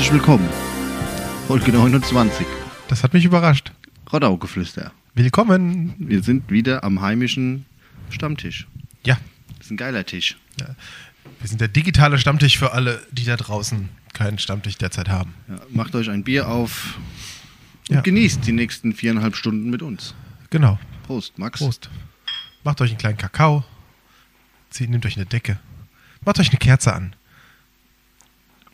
Herzlich willkommen. Folge 29. Das hat mich überrascht. Roddaugeflüster. Willkommen. Wir sind wieder am heimischen Stammtisch. Ja, Das ist ein geiler Tisch. wir sind der digitale Stammtisch für alle, die da draußen keinen Stammtisch derzeit haben. Ja, macht euch ein Bier auf und Ja. genießt die nächsten viereinhalb Stunden mit uns. Genau. Prost, Max. Prost. Macht euch einen kleinen Kakao. Zieht, nehmt euch eine Decke. Macht euch eine Kerze an.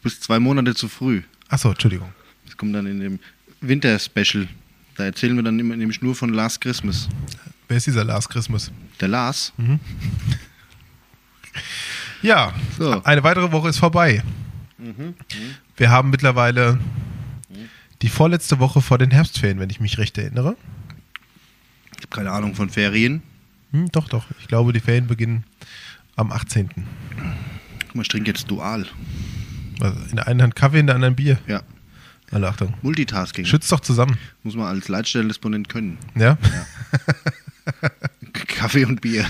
Bist zwei Monate zu früh. Achso, Entschuldigung. Das kommt dann in dem Winter-Special. Da erzählen wir dann nämlich nur von Last Christmas. Wer ist dieser Last Christmas? Der Lars. Ja, So. eine weitere Woche ist vorbei. Wir haben mittlerweile die vorletzte Woche vor den Herbstferien, wenn ich mich recht erinnere. Ich habe keine Ahnung von Ferien. Hm, doch, doch. Ich glaube, die Ferien beginnen am 18. Guck mal, ich trinke jetzt dual. Also in der einen Hand Kaffee, in der anderen Bier. Ja, Alle Achtung. Multitasking. Schützt doch zusammen. Muss man als Leitstellendisponent können. Ja? Kaffee und Bier.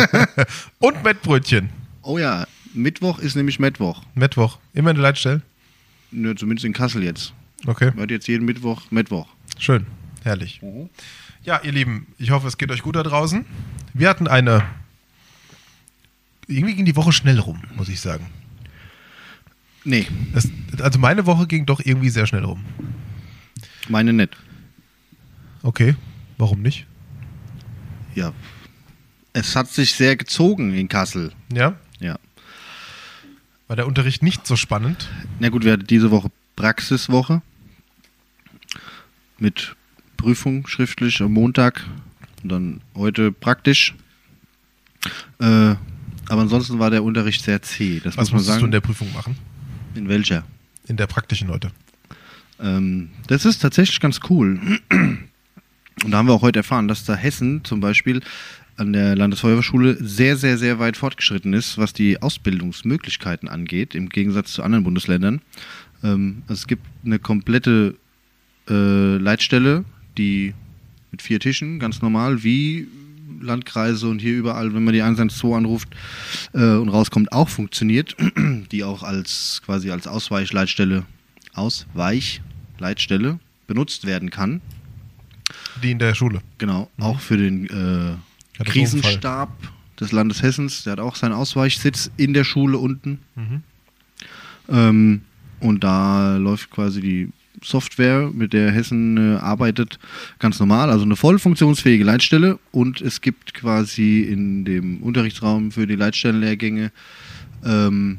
Und Mettbrötchen. Oh ja, Mittwoch ist nämlich Mittwoch. Mittwoch. Immer eine Leitstelle. Nur zumindest in Kassel jetzt. Okay. Hat jetzt jeden Mittwoch Mittwoch. Schön. Herrlich. Ja, ihr Lieben, ich hoffe, es geht euch gut da draußen. Wir hatten eine. Irgendwie ging die Woche schnell rum, muss ich sagen. Nee, Es, also meine Woche ging doch irgendwie sehr schnell rum. meine nicht. Okay. Warum nicht? Ja. Es hat sich sehr gezogen in Kassel. Ja? Ja. War der Unterricht nicht so spannend? Na gut, wir hatten diese Woche Praxiswoche mit Prüfung schriftlich am Montag und dann heute praktisch. Äh, aber ansonsten war der Unterricht sehr zäh. Das Was muss man sagen. du in der Prüfung machen? In welcher? In der praktischen heute. Ähm, das ist tatsächlich ganz cool. Und da haben wir auch heute erfahren, dass da Hessen zum Beispiel an der Landesfeuerwehrschule sehr, sehr, sehr weit fortgeschritten ist, was die Ausbildungsmöglichkeiten angeht, im Gegensatz zu anderen Bundesländern. Ähm, es gibt eine komplette äh, Leitstelle, die mit vier Tischen, ganz normal, wie Landkreise und hier überall, wenn man die 112 anruft äh, und rauskommt, auch funktioniert, die auch als quasi als Ausweichleitstelle, Ausweichleitstelle benutzt werden kann. Die in der Schule. Genau, auch für den äh. Krisenstab des Landes Hessens. Der hat auch seinen Ausweichsitz in der Schule unten. Mhm. Ähm, und da läuft quasi die Software, mit der Hessen äh, arbeitet, ganz normal. Also eine voll funktionsfähige Leitstelle. Und es gibt quasi in dem Unterrichtsraum für die Leitstellenlehrgänge ähm,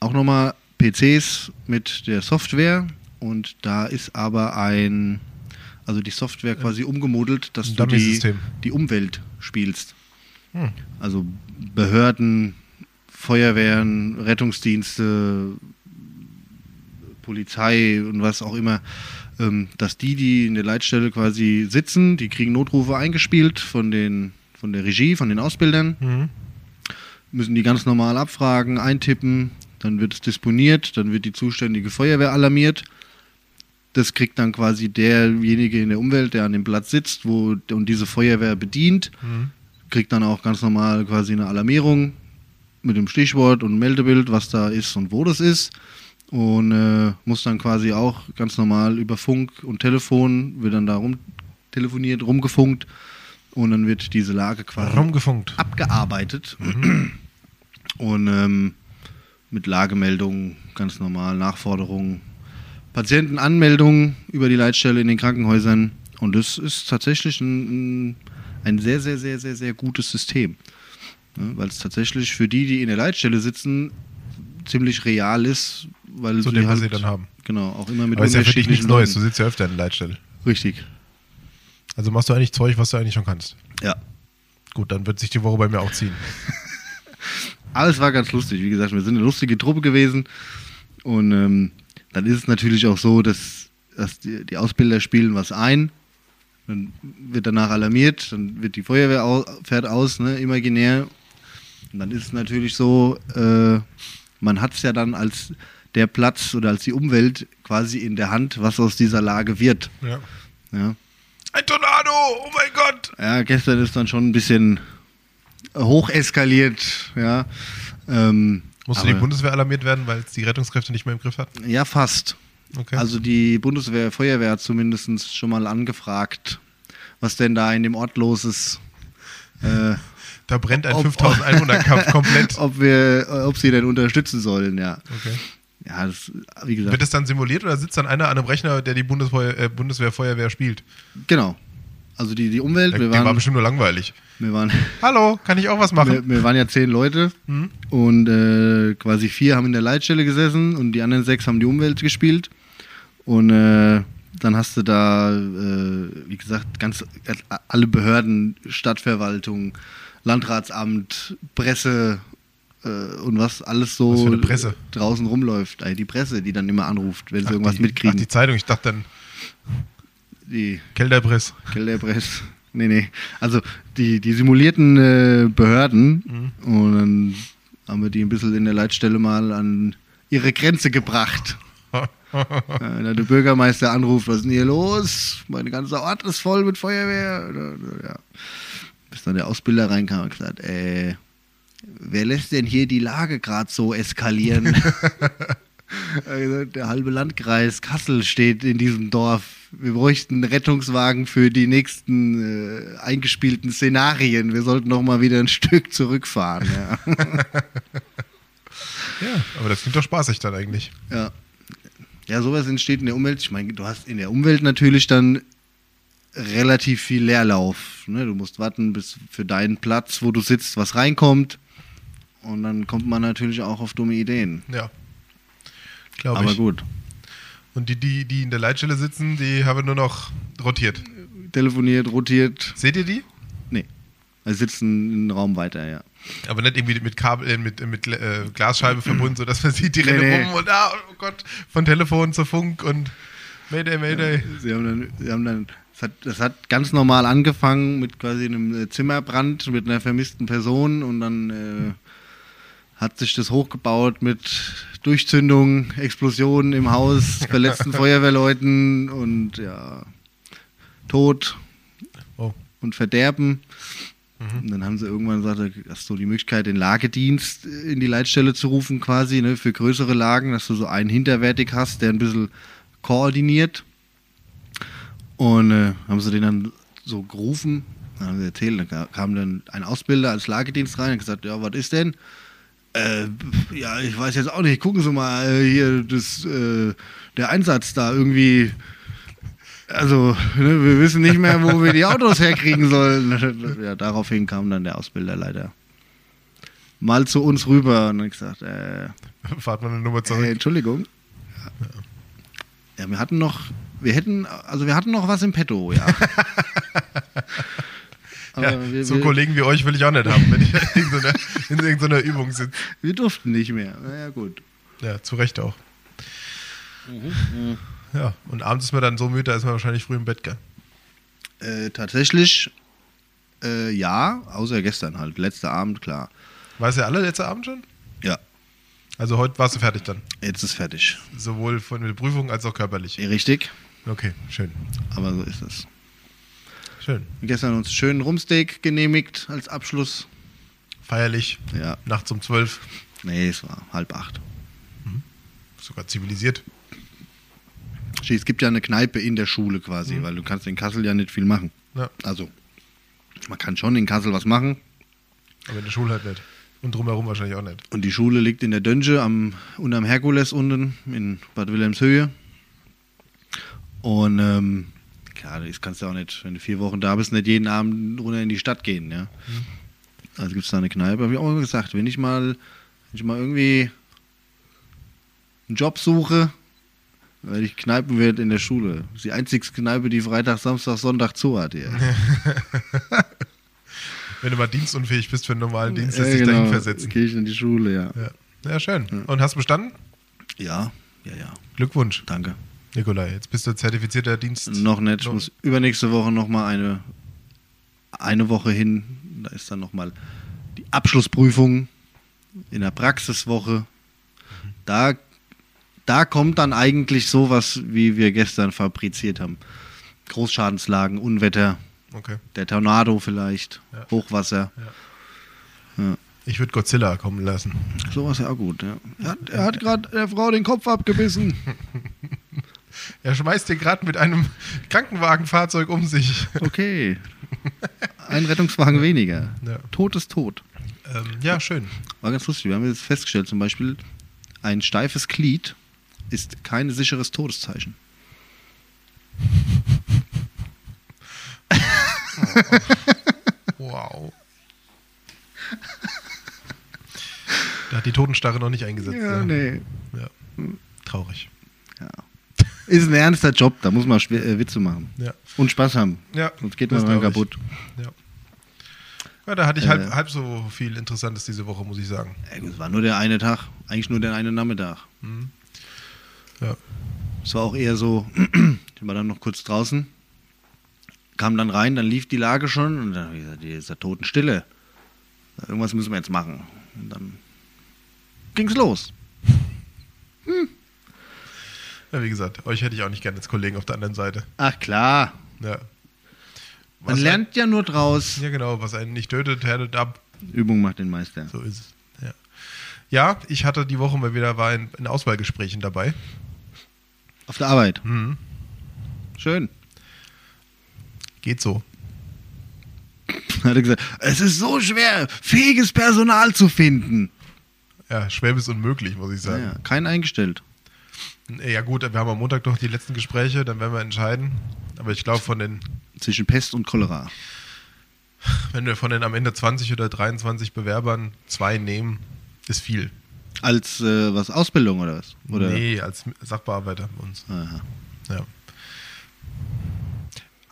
auch nochmal PCs mit der Software. Und da ist aber ein, also die Software quasi umgemodelt, dass du die, die Umwelt spielst. Hm. Also Behörden, Feuerwehren, Rettungsdienste, Polizei und was auch immer, ähm, dass die, die in der Leitstelle quasi sitzen, die kriegen Notrufe eingespielt von, den, von der Regie, von den Ausbildern, Mhm. müssen die ganz normal abfragen, eintippen, dann wird es disponiert, dann wird die zuständige Feuerwehr alarmiert. Das kriegt dann quasi derjenige in der Umwelt, der an dem Platz sitzt, wo und diese Feuerwehr bedient, Mhm. kriegt dann auch ganz normal quasi eine Alarmierung mit dem Stichwort und Meldebild, was da ist und wo das ist. Und äh, muss dann quasi auch ganz normal über Funk und Telefon, wird dann da rum telefoniert, rumgefunkt und dann wird diese Lage quasi Rumgefunkt. abgearbeitet. Und ähm, mit Lagemeldungen, ganz normal, Nachforderungen, Patientenanmeldungen über die Leitstelle in den Krankenhäusern. Und das ist tatsächlich ein, ein, ein sehr, sehr, sehr, sehr, sehr gutes System. Ne, weil es tatsächlich für die, die in der Leitstelle sitzen, ziemlich real ist, weil Zu dem, was halt, sie dann haben. Genau, auch immer mit Aber ist ja für dich nichts Neues. Du sitzt ja öfter in der Leitstelle. Richtig, Also machst du eigentlich Zeug, was du eigentlich schon kannst. ja. Gut, dann wird sich die Woche bei mir auch ziehen. Alles war ganz lustig. Wie gesagt, wir sind eine lustige Truppe gewesen. Und ähm, dann ist es natürlich auch so, dass, dass die, die Ausbilder spielen was ein. Dann wird danach alarmiert, dann wird die Feuerwehr au fährt aus, ne, imaginär. Und dann ist es natürlich so, äh, man hat es ja dann als der Platz oder als die Umwelt quasi in der Hand, was aus dieser Lage wird. Ja. Ja, Ein Tornado! Oh mein Gott! ja gestern ist dann schon ein bisschen hoch eskaliert, ja. Ähm, Musste die Bundeswehr alarmiert werden, weil es die Rettungskräfte nicht mehr im Griff hatten? Ja, fast. Okay. Also die Bundeswehr, Feuerwehr hat zumindest schon mal angefragt, was denn da in dem Ort los ist. Äh, da brennt ein ob- 5000 Einwohner-Kampf komplett. ob wir, ob sie denn unterstützen sollen, ja. Okay. Ja, das, wie gesagt, Wird es dann simuliert oder sitzt dann einer an einem Rechner, der die Bundesfeuer, äh, Bundeswehr Feuerwehr spielt? genau. Also die, die Umwelt, Der, wir der war waren, bestimmt nur langweilig. wir waren, Hallo, kann ich auch was wir, machen? wir waren ja zehn Leute Hm? und äh, quasi vier haben in der Leitstelle gesessen und die anderen sechs haben die Umwelt gespielt. Und äh, dann hast du da, äh, wie gesagt, ganz äh, alle Behörden, Stadtverwaltung, Landratsamt, Presse und was alles so Was draußen rumläuft. Äh, die Presse, die dann immer anruft, wenn sie Ach, irgendwas die, mitkriegen. Ach, die Zeitung, ich dachte dann die Kelderpress. Kelderpress. Nee, nee. Also die, die simulierten äh, Behörden und dann haben wir die ein bisschen in der Leitstelle mal an ihre Grenze gebracht. Äh, Wenn der Bürgermeister anruft, was ist denn hier los? Mein ganzer Ort ist voll mit Feuerwehr. Ja. Bis dann der Ausbilder reinkam und gesagt, äh, wer lässt denn hier die Lage gerade so eskalieren? Also, der halbe Landkreis Kassel steht in diesem Dorf. Wir bräuchten einen Rettungswagen für die nächsten äh, eingespielten Szenarien. Wir sollten noch mal wieder ein Stück zurückfahren. Ja. Ja, aber das klingt doch spaßig dann eigentlich. ja. ja, sowas entsteht in der Umwelt. Ich meine, du hast in der Umwelt natürlich dann relativ viel Leerlauf. Ne? Du musst warten, bis für deinen Platz, wo du sitzt, was reinkommt. Und dann kommt man natürlich auch auf dumme Ideen. Ja. Glaube Aber ich. gut. Und die, die, die in der Leitstelle sitzen, die haben nur noch rotiert. Telefoniert, rotiert. Seht ihr die? Nee. Wir sitzen einen Raum weiter, ja. Aber nicht irgendwie mit Kabel, äh, mit, mit äh, Glasscheibe verbunden, sodass man sieht, die Nee, rennen rum und ah, oh Gott, von Telefon zu Funk und Mayday, Mayday. Sie haben dann, sie haben dann das, hat, das hat ganz normal angefangen mit quasi einem äh, Zimmerbrand mit einer vermissten Person und dann äh, hat sich das hochgebaut mit Durchzündung, Explosionen im Haus, verletzten Feuerwehrleuten und ja, Tod Oh. und Verderben. Und dann haben sie irgendwann gesagt, hast du die Möglichkeit, den Lagedienst in die Leitstelle zu rufen, quasi, ne, für größere Lagen, dass du so einen hinterwertig hast, der ein bisschen koordiniert. Und äh, haben sie den dann so gerufen, dann haben sie erzählt, dann ka- kam dann ein Ausbilder als Lagedienst rein und gesagt, ja, was ist denn? Äh, ja, ich weiß jetzt auch nicht, gucken Sie mal, äh, hier, das, äh, der Einsatz da irgendwie, also, ne, wir wissen nicht mehr, wo wir die Autos herkriegen sollen. Ja, daraufhin kam dann der Ausbilder leider mal zu uns rüber und hat gesagt, äh, Fahrt man eine Nummer zurück. äh, Entschuldigung. Ja, wir hatten noch, wir hätten, also wir hatten noch was im Petto, ja. Aber ja, wir, so wir, Kollegen wie euch will ich auch nicht haben, wenn ich in irgendeiner, in irgendeiner Übung sitze. wir durften nicht mehr. Naja, gut. Ja, zu Recht auch. Mhm, Ja, und abends ist man dann so müde, da ist man wahrscheinlich früh im Bett, gell? Äh, tatsächlich, äh, ja, außer gestern halt. Letzter Abend, klar. War es ja alle letzte Abend schon? Ja, Also heute warst du fertig dann. jetzt ist fertig. Sowohl von der Prüfung als auch körperlich. Richtig, Okay, schön. aber so ist es. Schön. Gestern uns schönen Rumsteak genehmigt als Abschluss. Feierlich. Ja, Nachts um zwölf. nee, es war halb acht. Sogar zivilisiert. Es gibt ja eine Kneipe in der Schule quasi, weil du kannst in Kassel ja nicht viel machen. Ja, Also, man kann schon in Kassel was machen. aber in der Schule halt nicht. Und drumherum wahrscheinlich auch nicht. Und die Schule liegt in der Dönge am, unterm Herkules unten in Bad Wilhelmshöhe. Und ähm, klar, das kannst du auch nicht, wenn du vier Wochen da bist, nicht jeden Abend runter in die Stadt gehen. Ja? Also gibt es da eine Kneipe. Habe ich auch immer gesagt, wenn ich mal, wenn ich mal irgendwie einen Job suche, weil ich Kneipenwirt in der Schule. Das ist die einzige Kneipe, die Freitag, Samstag, Sonntag zu hat hier. Wenn du mal dienstunfähig bist für einen normalen Dienst, Ja, lässt dich genau. dahin versetzen. Gehe ich in die Schule, ja. Ja. ja, schön. Und hast bestanden? Ja, ja, ja. Glückwunsch, Danke. Nikolai. Jetzt bist du zertifizierter Dienst. Noch nicht. Ich muss übernächste Woche noch mal eine, eine Woche hin. Da ist dann noch mal die Abschlussprüfung in der Praxiswoche. Da, da kommt dann eigentlich sowas, wie wir gestern fabriziert haben. Großschadenslagen, Unwetter, Okay. der Tornado vielleicht, Ja. Hochwasser. Ich würde Godzilla kommen lassen. Sowas ja auch gut, ja. Er hat, er hat gerade der Frau den Kopf abgebissen. Er schmeißt dir gerade mit einem Krankenwagenfahrzeug um sich. Okay. Ein Rettungswagen weniger. Ja. Tod ist tot. Ähm, ja, schön. War ganz lustig. Wir haben jetzt festgestellt, zum Beispiel, ein steifes Glied ist kein sicheres Todeszeichen. Wow. Da hat die Totenstarre noch nicht eingesetzt. ne? nee. Ja. Traurig. Ja. Ist ein ernster Job, da muss man äh, Witze machen. Ja. Und Spaß haben. Ja, Sonst geht das man ich. kaputt. Ja. ja, da hatte ich Äh. halb, halb so viel Interessantes diese Woche, muss ich sagen. Es war nur der eine Tag, eigentlich nur der eine Nachmittag. Ja. Es war auch eher so, ich war dann noch kurz draußen, kam dann rein, dann lief die Lage schon und dann habe ich gesagt, die ist ja Totenstille. Irgendwas müssen wir jetzt machen. Und dann ging's los. Ja, wie gesagt, euch hätte ich auch nicht gerne als Kollegen auf der anderen Seite. Ach klar, Ja. man Was lernt ja nur draus. Ja, genau, was einen nicht tötet, härtet ab. Übung macht den Meister. So ist es. Ja, ja ich hatte die Woche mal wieder war in, in Auswahlgesprächen dabei. Auf der Arbeit. Mhm. Schön. Geht so. Hat er gesagt, es ist so schwer, fähiges Personal zu finden. Ja, schwer bis unmöglich, muss ich Ja, sagen. ja, kein eingestellt. Ja. gut, wir haben am Montag noch die letzten Gespräche, dann werden wir entscheiden. Aber ich glaube, von den, Zwischen Pest und Cholera. wenn wir von den am Ende 20 oder 23 Bewerbern zwei nehmen, ist viel. Als äh, was, Ausbildung oder was? Oder? Nee, als Sachbearbeiter bei uns. Aha. Ja.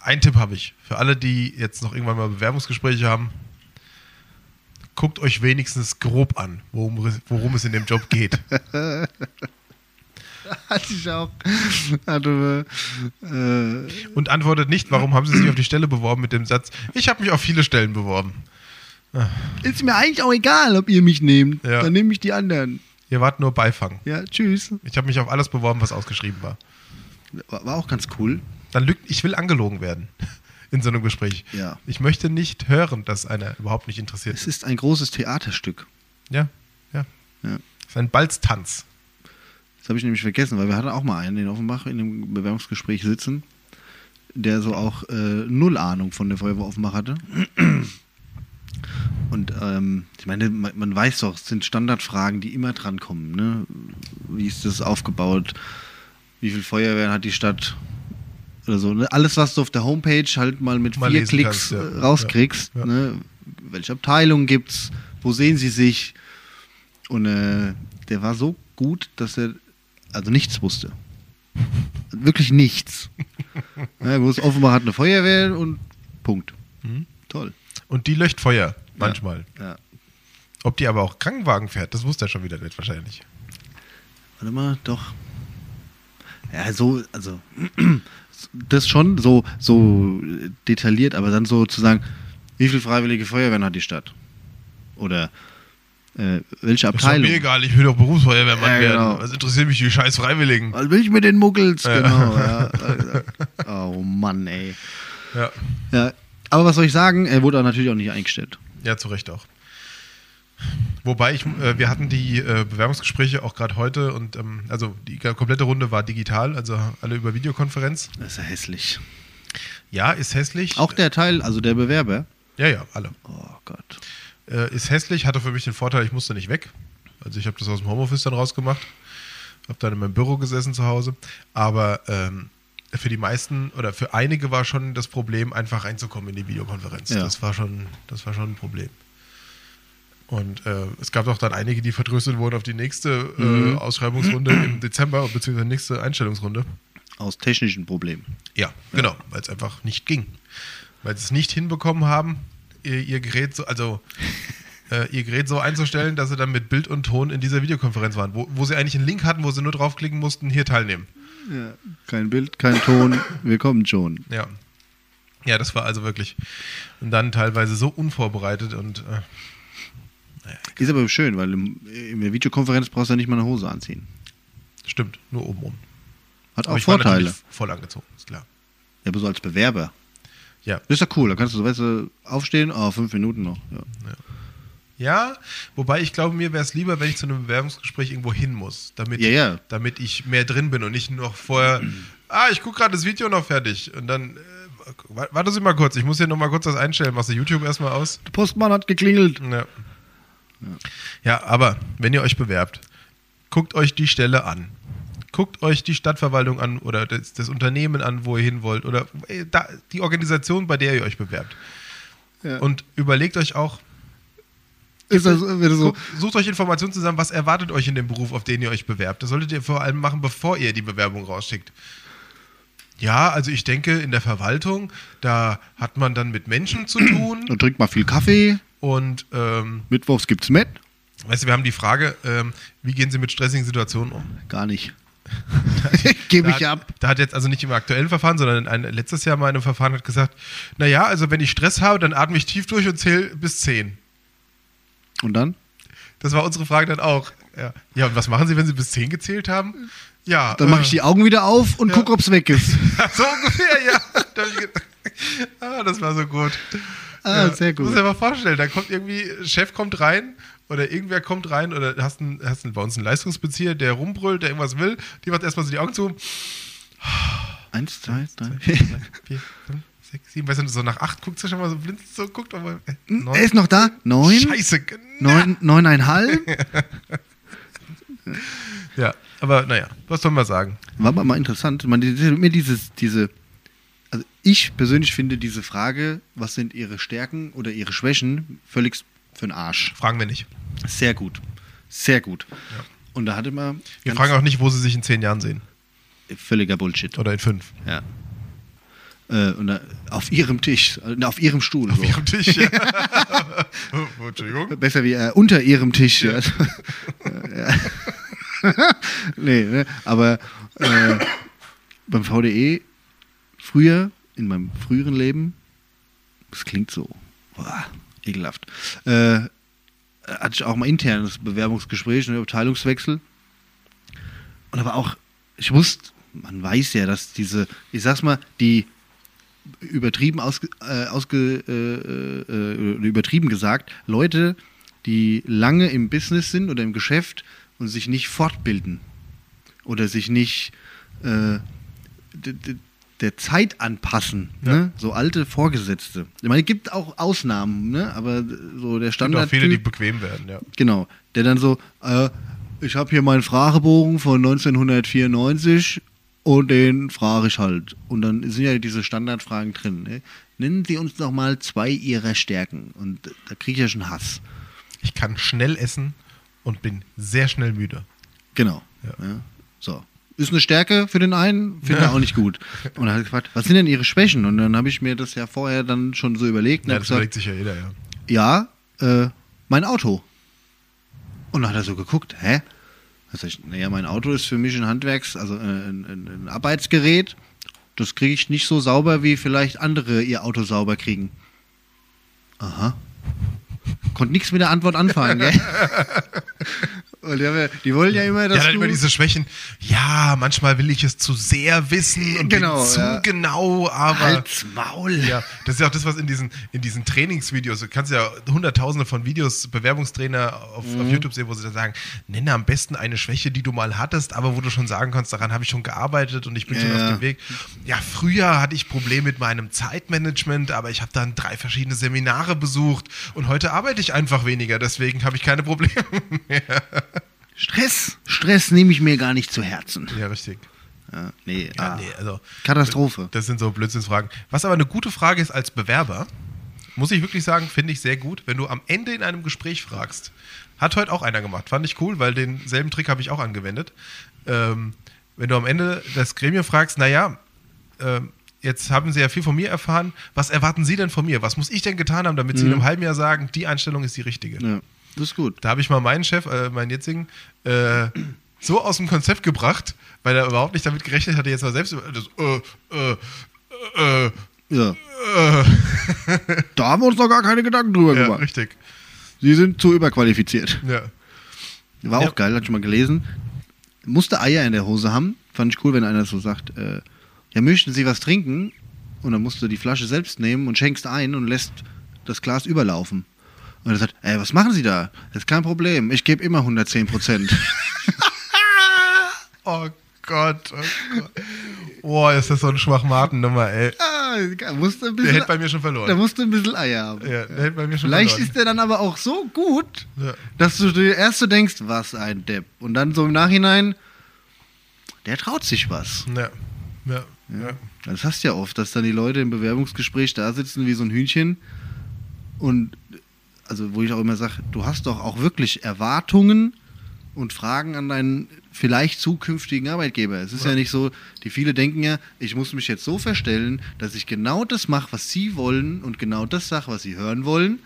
Ein Tipp habe ich für alle, die jetzt noch irgendwann mal Bewerbungsgespräche haben. Guckt euch wenigstens grob an, worum, worum es in dem Job geht. Hatte ich auch. Hatte, äh, Und antwortet nicht, warum haben Sie sich auf die Stelle beworben mit dem Satz, ich habe mich auf viele Stellen beworben. ist mir eigentlich auch egal, ob ihr mich nehmt. Ja. Dann nehme ich die anderen. Ihr wart nur Beifang. Ja, tschüss. Ich habe mich auf alles beworben, was ausgeschrieben war. War, war auch ganz cool. Dann lügt, ich will angelogen werden in so einem Gespräch. Ja. Ich möchte nicht hören, dass einer überhaupt nicht interessiert Es ist. ist ein großes Theaterstück. Ja, ja. Ja. Es ist ein Balztanz. Das habe ich nämlich vergessen, weil wir hatten auch mal einen in Offenbach in dem Bewerbungsgespräch sitzen, der so auch äh, null Ahnung von der Feuerwehr Offenbach hatte. Und ähm, ich meine, man, man weiß doch, es sind Standardfragen, die immer drankommen. Ne? Wie ist das aufgebaut? Wie viel Feuerwehren hat die Stadt? Oder so. Ne? Alles, was du auf der Homepage halt mal mit Mal vier Klicks kannst, ja. äh, rauskriegst. Ja, ja. Ne? Welche Abteilung gibt's? Wo sehen sie sich? Und äh, der war so gut, dass er also nichts wusste. Wirklich nichts. ja, wo es offenbar hat eine Feuerwehr und Punkt. Mhm. Toll. Und die löscht Feuer, manchmal. Ja. Ob die aber auch Krankenwagen fährt, das wusste er schon wieder nicht wahrscheinlich. Warte mal, doch. Ja, so, also das schon so, so detailliert, aber dann so zu sagen, wie viele freiwillige Feuerwehren hat die Stadt? Oder äh, welche Ist Abteilung? mir egal, ich will doch Berufsfeuerwehrmann Ja, werden. genau. Was interessiert mich die scheiß Freiwilligen? Was will ich mit den Muggels? Ja. Genau, ja. Oh Mann, ey. Ja, Ja, aber was soll ich sagen? Er wurde natürlich auch nicht eingestellt. ja zu Recht auch. Wobei ich, äh, wir hatten die äh, Bewerbungsgespräche auch gerade heute und ähm, also die komplette Runde war digital, also alle über Videokonferenz. Das ist ja hässlich. Ja, ist hässlich. Auch der Teil, also der Bewerber. Ja, ja, alle. Oh Gott. Äh, ist hässlich, hatte für mich den Vorteil, ich musste nicht weg. Also ich habe das aus dem Homeoffice dann rausgemacht. Habe dann in meinem Büro gesessen zu Hause. Aber ähm, für die meisten oder für einige war schon das Problem, einfach reinzukommen in die Videokonferenz. Ja. Das war schon, das war schon ein Problem. Und äh, es gab auch dann einige, die vertröstet wurden auf die nächste äh, Mhm. Ausschreibungsrunde im Dezember, beziehungsweise nächste Einstellungsrunde. Aus technischen Problemen. Ja, genau, weil es einfach nicht ging. Weil sie es nicht hinbekommen haben, ihr, ihr Gerät so, also äh, ihr Gerät so einzustellen, dass sie dann mit Bild und Ton in dieser Videokonferenz waren, wo, wo sie eigentlich einen Link hatten, wo sie nur draufklicken mussten, hier teilnehmen. Ja. Kein Bild, kein Ton. Wir kommen schon. Ja. Ja, das war also wirklich. Und dann teilweise so unvorbereitet und äh, Ist aber schön, weil im, in der Videokonferenz brauchst du ja nicht mal eine Hose anziehen. stimmt, nur oben rum. Hat auch Aber war Vorteile. voll angezogen, ist klar. Ja, aber so als Bewerber. Ja. Das ist ja cool. Da kannst du, weißt du, aufstehen, oh, fünf Minuten noch. Ja. Ja, wobei ich glaube, mir wäre es lieber, wenn ich zu einem Bewerbungsgespräch irgendwo hin muss, damit, Ja, ja. damit ich mehr drin bin und nicht noch vorher, ah, ich gucke gerade das Video noch fertig und dann, äh, wa- warte Sie mal kurz, ich muss hier noch mal kurz was einstellen, machst du YouTube erstmal aus? Der Postmann hat geklingelt. Ja. ja, aber wenn ihr euch bewerbt, guckt euch die Stelle an. Guckt euch die Stadtverwaltung an oder das, das Unternehmen an, wo ihr hin wollt oder äh, da, die Organisation, bei der ihr euch bewerbt. Ja. Und überlegt euch auch, Ist das, so, sucht euch Informationen zusammen, was erwartet euch in dem Beruf, auf den ihr euch bewerbt. Das solltet ihr vor allem machen, bevor ihr die Bewerbung rausschickt. Ja, also ich denke, in der Verwaltung, da hat man dann mit Menschen zu tun dann trinkt mal viel Kaffee. und ähm, Mittwochs gibt's Met. weißt du, wir haben die Frage, ähm, wie gehen Sie mit stressigen Situationen um? Gar nicht. Gebe ich hat, ab. da hat jetzt also nicht im aktuellen Verfahren, sondern ein, letztes Jahr mal in einem Verfahren hat gesagt, naja, also wenn ich Stress habe, dann atme ich tief durch und zähle bis 10. Und dann? Das war unsere Frage dann auch. Ja, ja und was machen Sie, wenn Sie bis 10 gezählt haben? Ja, Dann mache äh, ich die Augen wieder auf und Ja. gucke, ob's weg ist. So ungefähr, ja. Ich ah, das war so gut. Ah, Ja, sehr gut. Muss dir mal vorstellen, da kommt irgendwie, Chef kommt rein oder irgendwer kommt rein oder hast, einen, hast einen, bei uns einen Leistungsbezieher, der rumbrüllt, der irgendwas will, die macht erstmal so die Augen zu. Eins, zwei, drei, Vier, vier. fünf, sechs, sieben, weißt du, so nach acht guckt sie schon mal so blind, so guckt, aber äh, Er ist noch da. Neun. Scheiße, genau. Neun, neuneinhalb. Ja, aber naja, was soll man sagen? War aber mal interessant. Man, mir dieses, diese, also ich persönlich finde diese Frage, was sind ihre Stärken oder ihre Schwächen, völlig für den Arsch. Fragen wir nicht. Sehr gut. Sehr gut. Und da hatte man Wir fragen auch nicht, wo sie sich in zehn Jahren sehen. völliger Bullshit. Oder in fünf. Ja. Äh, und da, auf ihrem Tisch, äh, auf ihrem Stuhl. Auf so. ihrem Tisch, ja. Entschuldigung. Besser wie äh, unter ihrem Tisch. Ja. ja. nee, ne? aber äh, beim VDE früher, in meinem früheren Leben, das klingt so, boah, ekelhaft, äh, hatte ich auch mal internes Bewerbungsgespräch, ne, Abteilungswechsel. Und aber auch, ich wusste, man weiß ja, dass diese, ich sag's mal, die übertrieben ausge, äh, ausge äh, äh, äh, übertrieben gesagt, Leute, die lange im Business sind oder im Geschäft und sich nicht fortbilden oder sich nicht äh, der Zeit anpassen, Ja. ne? so alte Vorgesetzte. Ich meine, es gibt auch Ausnahmen, ne? aber so der Es gibt Standard. auch viele, die bequem werden, ja. Genau, der dann so, äh, ich habe hier meinen Fragebogen von 1994 und den frage ich halt. Und dann sind ja diese Standardfragen drin. Ne? Nennen Sie uns noch mal zwei Ihrer Stärken. Und da kriege ich ja schon Hass. Ich kann schnell essen und bin sehr schnell müde. Genau. Ja. Ja. So. Ist eine Stärke für den einen, finde Ja. er auch nicht gut. Und dann hat er gefragt, was sind denn Ihre Schwächen? Und dann habe ich mir das ja vorher dann schon so überlegt Ja, das gesagt, überlegt sich ja jeder, ja. ja, äh, mein Auto. Und dann hat er so geguckt, hä? Da sag ich, naja, mein Auto ist für mich ein Handwerks-, also äh, ein, ein, ein Arbeitsgerät. Das kriege ich nicht so sauber, wie vielleicht andere ihr Auto sauber kriegen. Aha. Konnte nichts mit der Antwort anfangen, gell? Und die, wollen ja immer, dass dann du... immer diese Schwächen. Ja, manchmal will ich es zu sehr wissen und Genau, zu ja. genau, aber. Halt's Maul. Ja, das ist ja auch das, was in diesen, in diesen Trainingsvideos, du kannst ja hunderttausende von Videos, Bewerbungstrainer auf, Mhm. auf YouTube sehen, wo sie dann sagen, nenne am besten eine Schwäche, die du mal hattest, aber wo du schon sagen kannst, daran habe ich schon gearbeitet und ich bin schon Ja. auf dem Weg. Ja, früher hatte ich Probleme mit meinem Zeitmanagement, aber ich habe dann drei verschiedene Seminare besucht und heute arbeite ich einfach weniger, deswegen habe ich keine Probleme mehr. Stress. Stress nehme ich mir gar nicht zu Herzen. Ja, richtig. Ja, nee, Ja, ah, nee, also Katastrophe. Das sind so Blödsinnsfragen. Was aber eine gute Frage ist als Bewerber, muss ich wirklich sagen, finde ich sehr gut, wenn du am Ende in einem Gespräch fragst. Hat heute auch einer gemacht, fand ich cool, weil denselben Trick habe ich auch angewendet. Ähm, wenn du am Ende das Gremium fragst, naja, ähm, jetzt haben Sie ja viel von mir erfahren, was erwarten Sie denn von mir? Was muss ich denn getan haben, damit Sie in einem halben Jahr sagen, die Einstellung ist die richtige? Ja, das ist gut. Da habe ich mal meinen Chef, äh, meinen jetzigen, äh, so aus dem Konzept gebracht, weil er überhaupt nicht damit gerechnet hatte, jetzt mal selbst über- das, äh, äh, äh, Ja. äh, Da haben wir uns noch gar keine Gedanken drüber ja, gemacht. richtig. Sie sind zu überqualifiziert. Ja. War Ja. auch geil, hatte ich mal gelesen. Musste Eier in der Hose haben. Fand ich cool, wenn einer so sagt, äh, ja, möchten Sie was trinken? Und dann musst du die Flasche selbst nehmen und schenkst ein und lässt das Glas überlaufen. Und er sagt, ey, was machen Sie da? Das ist kein Problem, ich gebe immer 110 Prozent. Oh Gott, oh Gott. Boah, ist das so eine Schwachmatennummer, ey. ah, musste ein Der bisschen, hätte bei mir schon verloren. musst du ein bisschen Eier haben. Ja, der hätte bei mir schon Vielleicht verloren. ist der dann aber auch so gut, Ja. dass du dir erst so denkst, was ein Depp. Und dann so im Nachhinein, der traut sich was. Ja. Ja. ja. Das hast du ja oft, dass dann die Leute im Bewerbungsgespräch da sitzen wie so ein Hühnchen und also wo ich auch immer sage, du hast doch auch wirklich Erwartungen und Fragen an deinen vielleicht zukünftigen Arbeitgeber. Es ist ja. Ja. nicht so, die viele denken ja, ich muss mich jetzt so verstellen, dass ich genau das mache, was sie wollen und genau das sage, was sie hören wollen.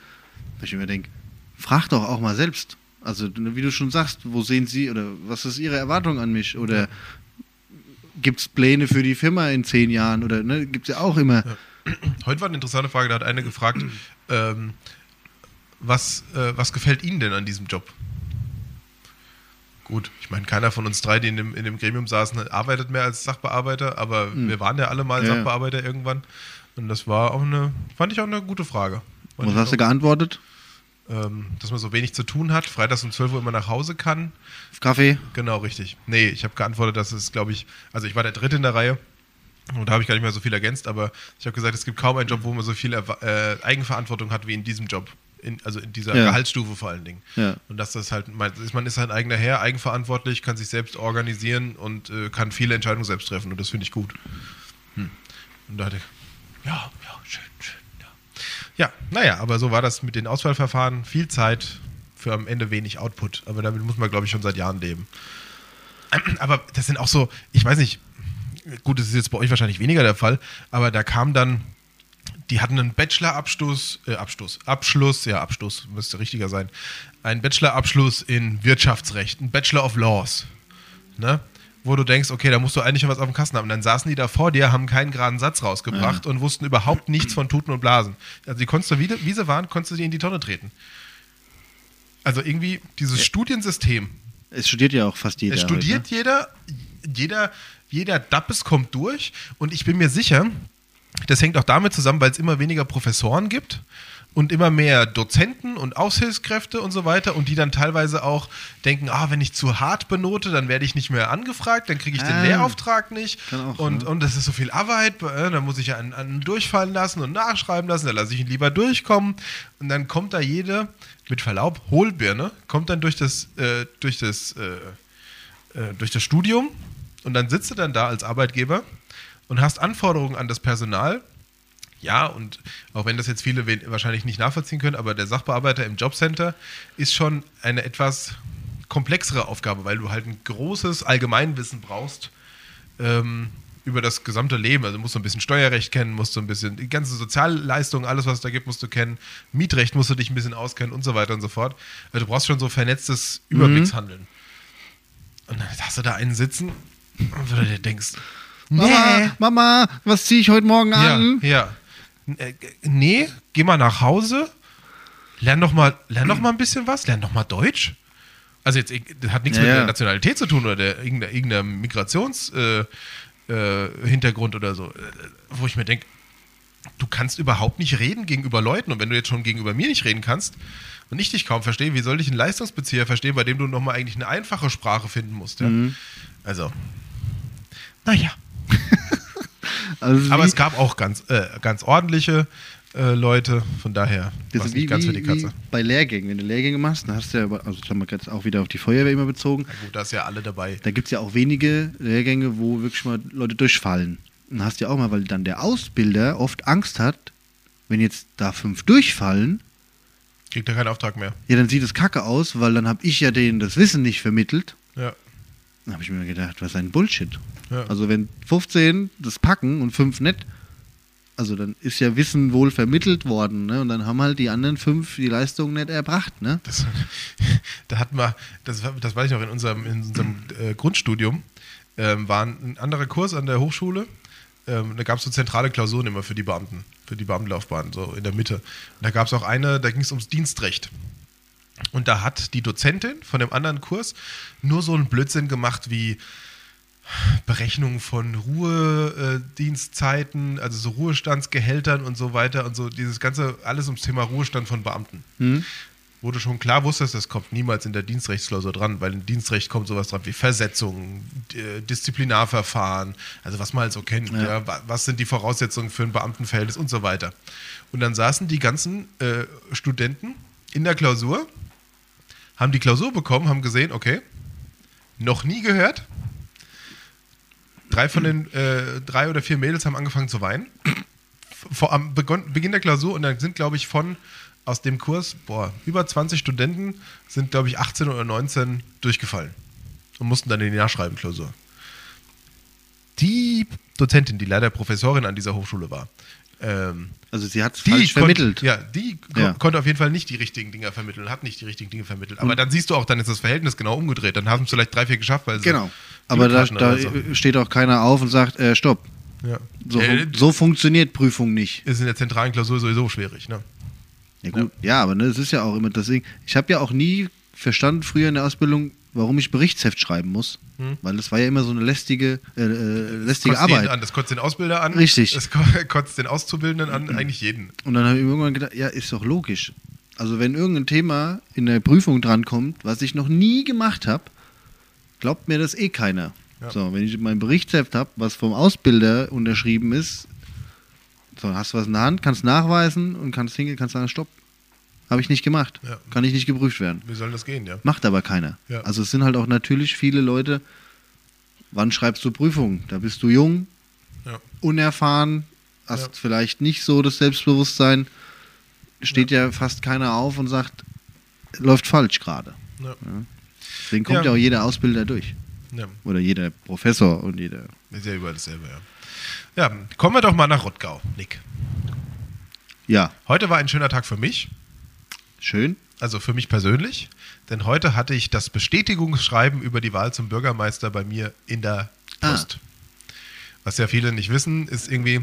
Wo ich mir denke, frag doch auch mal selbst. Also wie du schon sagst, wo sehen sie oder was ist ihre Erwartung an mich oder gibt es Pläne für die Firma in zehn Jahren oder ne, gibt es ja auch immer. Heute war eine interessante Frage, da hat eine gefragt, ähm, was, äh, was gefällt Ihnen denn an diesem Job? Gut, ich meine, keiner von uns drei, die in dem, in dem Gremium saßen, arbeitet mehr als Sachbearbeiter, aber wir waren ja alle mal. Ja. Sachbearbeiter irgendwann. Und das war auch eine, fand ich auch eine gute Frage. Fand Was hast du auch, geantwortet? ähm, dass man so wenig zu tun hat, freitags um 12 Uhr immer nach Hause kann. Kaffee? Genau, richtig. Nee, ich habe geantwortet, dass es, glaube ich, also ich war der Dritte in der Reihe und da habe ich gar nicht mehr so viel ergänzt, aber ich habe gesagt, es gibt kaum einen Job, wo man so viel äh, Eigenverantwortung hat wie in diesem Job. In, also in dieser Ja. Gehaltsstufe vor allen Dingen. Ja. Und dass das halt, man ist, sein eigener Herr, eigenverantwortlich, kann sich selbst organisieren und äh, kann viele Entscheidungen selbst treffen und das finde ich gut. Hm. Und da hatte ich, ja, ja, schön, schön, ja. Ja, naja, aber so war das mit den Auswahlverfahren. Viel Zeit für am Ende wenig Output. Aber damit muss man, glaube ich, schon seit Jahren leben. Aber das sind auch so, ich weiß nicht, gut, das ist jetzt bei euch wahrscheinlich weniger der Fall, aber da kam dann, die hatten einen Bachelorabschluss, äh, Abschluss, Abschluss, ja, Abschluss, müsste richtiger sein, einen Bachelorabschluss in Wirtschaftsrecht, ein Bachelor of Laws, ne? Wo du denkst, okay, da musst du eigentlich schon was auf dem Kasten haben. Und dann saßen die da vor dir, haben keinen geraden Satz rausgebracht und wussten überhaupt nichts von Tuten und Blasen. Also die konntest du, wie, wie sie waren, konntest du die in die Tonne treten. Also irgendwie dieses Studiensystem, Es studiert ja auch fast jeder. es studiert jeder, jeder, jeder Dappes kommt durch und ich bin mir sicher, das hängt auch damit zusammen, weil es immer weniger Professoren gibt und immer mehr Dozenten und Aushilfskräfte und so weiter und die dann teilweise auch denken, ah, wenn ich zu hart benote, dann werde ich nicht mehr angefragt, dann kriege ich den Ah. Lehrauftrag nicht auch, und, ne? und das ist so viel Arbeit, äh, dann muss ich einen, einen durchfallen lassen und nachschreiben lassen, dann lasse ich ihn lieber durchkommen und dann kommt da jede, mit Verlaub, Hohlbirne, kommt dann durch das, äh, durch das, äh, äh, durch das Studium und dann sitzt du dann da als Arbeitgeber und hast Anforderungen an das Personal. Ja, und auch wenn das jetzt viele wahrscheinlich nicht nachvollziehen können, aber der Sachbearbeiter im Jobcenter ist schon eine etwas komplexere Aufgabe, weil du halt ein großes Allgemeinwissen brauchst ähm, über das gesamte Leben. Also musst du ein bisschen Steuerrecht kennen, musst du ein bisschen die ganze Sozialleistung, alles was es da gibt, musst du kennen. Mietrecht musst du dich ein bisschen auskennen und so weiter und so fort. Also du brauchst schon so vernetztes Überblickshandeln. Und dann hast du da einen sitzen, wo du dir denkst, Mama, Mama, was ziehe ich heute Morgen an? ja, ja. Äh, Nee, geh mal nach Hause, lern doch mal, lern doch mal ein bisschen was, lern doch mal Deutsch. Also jetzt das hat nichts Ja, mit der Nationalität zu tun oder der, irgendeiner, irgendeinem Migrationshintergrund äh, Hintergrund oder so, äh, wo ich mir denke, du kannst überhaupt nicht reden gegenüber Leuten und wenn du jetzt schon gegenüber mir nicht reden kannst und ich dich kaum verstehe, wie soll ich einen Leistungsbezieher verstehen, bei dem du nochmal eigentlich eine einfache Sprache finden musst? Ja? Mhm. Also, naja. Also Aber wie, es gab auch ganz, äh, ganz ordentliche äh, Leute, von daher das war nicht wie, ganz für die wie, Katze. wie bei Lehrgängen. Wenn du Lehrgänge machst, dann hast du ja, also haben wir jetzt auch wieder auf die Feuerwehr immer bezogen, Na gut, da ist ja alle dabei. da gibt es ja auch wenige Lehrgänge, wo wirklich mal Leute durchfallen. Und dann hast du ja auch mal, weil dann der Ausbilder oft Angst hat, wenn jetzt da fünf durchfallen, Kriegt er keinen Auftrag mehr. ja, dann sieht es kacke aus, weil dann habe ich ja denen das Wissen nicht vermittelt. Ja. Dann habe ich mir gedacht, was ein Bullshit. Ja. Also wenn 15 das packen und 5 nicht, also dann ist ja Wissen wohl vermittelt worden, ne? Und dann haben halt die anderen fünf die Leistung nicht erbracht, ne? Das, da hatten wir, das, war- das weiß ich noch, in unserem, in unserem äh, Grundstudium ähm, war ein anderer Kurs an der Hochschule. Ähm, da gab es so zentrale Klausuren immer für die Beamten, für die Beamtenlaufbahn, so in der Mitte. Und da gab es auch eine, da ging es ums Dienstrecht. Und da hat die Dozentin von dem anderen Kurs nur so einen Blödsinn gemacht wie, Berechnung von Ruhedienstzeiten, also so Ruhestandsgehältern und so weiter und so dieses ganze, alles ums Thema Ruhestand von Beamten. Hm? Wo du schon klar wusstest, das kommt niemals in der Dienstrechtsklausur dran, weil im Dienstrecht kommt sowas dran wie Versetzung, äh, Disziplinarverfahren, also was man halt so kennt, Ja. ja. wa- was sind die Voraussetzungen für ein Beamtenverhältnis und so weiter. Und dann saßen die ganzen äh, Studenten in der Klausur, haben die Klausur bekommen, haben gesehen, okay, noch nie gehört. Drei von den äh, drei oder vier Mädels haben angefangen zu weinen. Vor, am Begon Beginn der Klausur und dann sind, glaube ich, von aus dem Kurs, boah, über 20 Studenten sind, glaube ich, 18 oder 19 durchgefallen und mussten dann in die Nachschreiben-Klausur. Die Dozentin, die leider Professorin an dieser Hochschule war, ähm, Also sie hat es falsch vermittelt. Ja, die Ja. konnte auf jeden Fall nicht die richtigen Dinge vermitteln, hat nicht die richtigen Dinge vermittelt. Aber dann siehst du auch, dann ist das Verhältnis genau umgedreht. Dann haben es vielleicht drei, vier geschafft, weil sie Genau. Aber da, da so. steht auch keiner auf und sagt, äh, stopp. ja. So, Äh, so funktioniert Prüfung nicht. ist in der zentralen Klausur sowieso schwierig. Ne? Ja, gut. ja. aber ne, es ist ja auch immer deswegen. Ich habe ja auch nie verstanden früher in der Ausbildung, warum ich Berichtsheft schreiben muss. Weil das war ja immer so eine lästige, äh, äh, lästige jeden Arbeit. An. Das kotzt den Ausbilder an. Richtig. Das ko- kotzt den Auszubildenden an, eigentlich jeden. Und dann habe ich irgendwann gedacht, ja, ist doch logisch. Also wenn irgendein Thema in der Prüfung drankommt, was ich noch nie gemacht habe, glaubt mir das eh keiner. Ja. So, wenn ich mein Berichtsheft habe, was vom Ausbilder unterschrieben ist, so, hast du was in der Hand, kannst nachweisen und kannst hingehen, kannst sagen, stopp. Habe ich nicht gemacht. Ja. Kann ich nicht geprüft werden. Wie soll das gehen, ja? Macht aber keiner. Ja. Also es sind halt auch natürlich viele Leute, wann schreibst du Prüfungen? Da bist du jung, Ja. unerfahren, hast vielleicht nicht so das Selbstbewusstsein, steht ja. fast keiner auf und sagt, läuft falsch gerade. Deswegen kommt Ja. auch jeder Ausbilder durch. Oder jeder Professor und jeder. Ist ja überall dasselbe, ja. Ja, kommen wir doch mal nach Rottgau, Nick. Ja, Heute war ein schöner Tag für mich, schön. also für mich persönlich, denn heute hatte ich das Bestätigungsschreiben über die Wahl zum Bürgermeister bei mir in der Ah. Post. Was ja viele nicht wissen, ist irgendwie,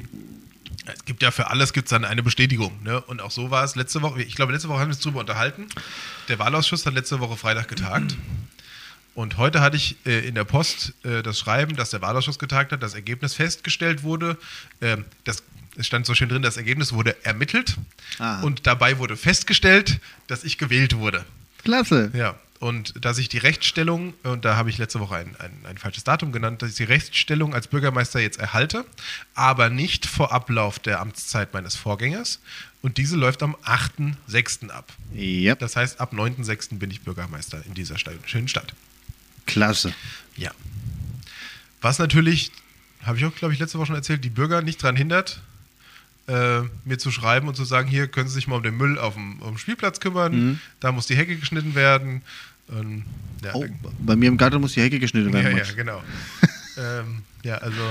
es gibt ja für alles gibt's dann eine Bestätigung. Ne? Und auch so war es letzte Woche, ich glaube, letzte Woche haben wir uns darüber unterhalten. Der Wahlausschuss hat letzte Woche Freitag getagt. Und heute hatte ich äh, in der Post äh, das Schreiben, dass der Wahlausschuss getagt hat, das Ergebnis festgestellt wurde. Ähm, das, es stand so schön drin, das Ergebnis wurde ermittelt. Aha. Und dabei wurde festgestellt, dass ich gewählt wurde. Klasse. Ja, und dass ich die Rechtsstellung, und da habe ich letzte Woche ein, ein, ein falsches Datum genannt, dass ich die Rechtsstellung als Bürgermeister jetzt erhalte, aber nicht vor Ablauf der Amtszeit meines Vorgängers. Und diese läuft am 8.6. ab. Ja, Das heißt, ab 9.6. bin ich Bürgermeister in dieser Stadt, schönen Stadt. Klasse. Ja. Was natürlich, habe ich auch, glaube ich, letzte Woche schon erzählt, die Bürger nicht daran hindert, äh, mir zu schreiben und zu sagen, hier können Sie sich mal um den Müll auf dem, auf dem Spielplatz kümmern, da muss die Hecke geschnitten werden. Ähm, ja, Oh, bei mir im Garten muss die Hecke geschnitten ja, werden. ja, Max. genau. ähm, ja, also,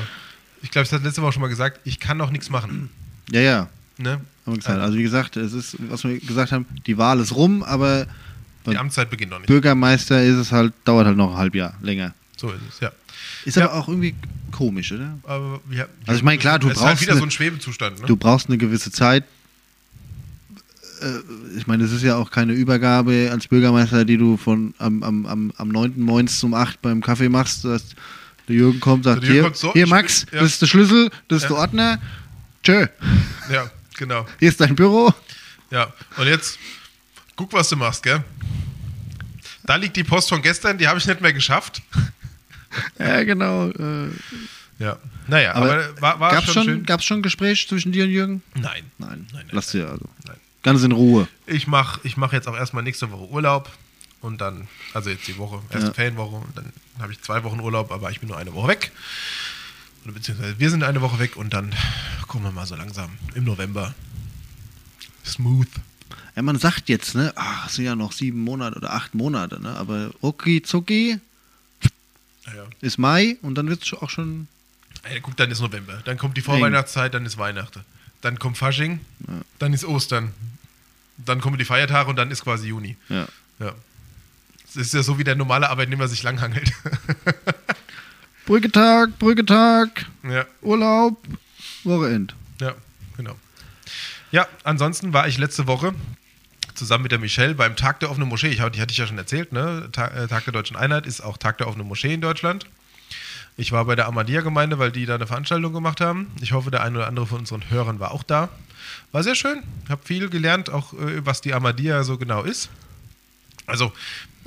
ich glaube, ich habe letzte Woche schon mal gesagt, ich kann noch nichts machen. ja, ja. Ne? Haben wir gesagt. Also wie gesagt, es ist, was wir gesagt haben, die Wahl ist rum, aber Die Amtszeit beginnt noch nicht. Bürgermeister ist es halt, dauert halt noch ein halb Jahr länger. So ist es, ja. Ist Ja. aber auch irgendwie komisch, oder? Aber, ja Also ich meine, klar, du es ist halt brauchst wieder eine- so ein Schwebezustand. Ne? Du brauchst eine gewisse Zeit. Äh, Ich meine, es ist ja auch keine Übergabe als Bürgermeister, die du von am, am, am, am 9. morgens um 8 beim Kaffee machst, dass der Jürgen kommt sagt, Jürgen hier, kommt so, hier Max, bin- ja. das ist der Schlüssel, das ist der Ordner. Tschö, Ja, genau. hier ist dein Büro. Ja, und jetzt guck, was du machst, gell? Da liegt die Post von gestern, die habe ich nicht mehr geschafft. Ja, genau. Äh, Ja, naja, aber, aber war, war gab's schon, schon, schön. gab's schon ein Gespräch zwischen dir und Jürgen? Nein. Nein. Nein, nein, Lass nein. dir also. Nein. Ganz in Ruhe. Ich mache ich mach jetzt auch erstmal nächste Woche Urlaub und dann, also jetzt die Woche, erste Ja. Ferienwoche, und dann habe ich zwei Wochen Urlaub, aber ich bin nur eine Woche weg. Oder beziehungsweise wir sind eine Woche weg und dann gucken wir mal so langsam im November. Smooth. Ja, man sagt jetzt, ne, ach, es sind ja noch sieben Monate oder acht Monate, ne? Aber okay, zucki Ja, ja. ist Mai und dann wird es auch schon. Ey, guck, dann ist November. Dann kommt die Vorweihnachtszeit, dann ist Weihnachten. Dann kommt Fasching, dann ist Ostern. Dann kommen die Feiertage und dann ist quasi Juni. Ja. Ja. Es ist ja so, wie der normale Arbeitnehmer sich langhangelt. Brücketag, Brücketag, ja, Urlaub, Wochenend. ja. Ja, ansonsten war ich letzte Woche zusammen mit der Michelle beim Tag der offenen Moschee. Ich, hatte ich ja schon erzählt, ne? Tag, äh, Tag der Deutschen Einheit ist auch Tag der offenen Moschee in Deutschland. Ich war bei der Ahmadiyya-Gemeinde, weil die da eine Veranstaltung gemacht haben. Ich hoffe, der eine oder andere von unseren Hörern war auch da. War sehr schön. Habe viel gelernt, auch äh, was die Ahmadiyya so genau ist. Also,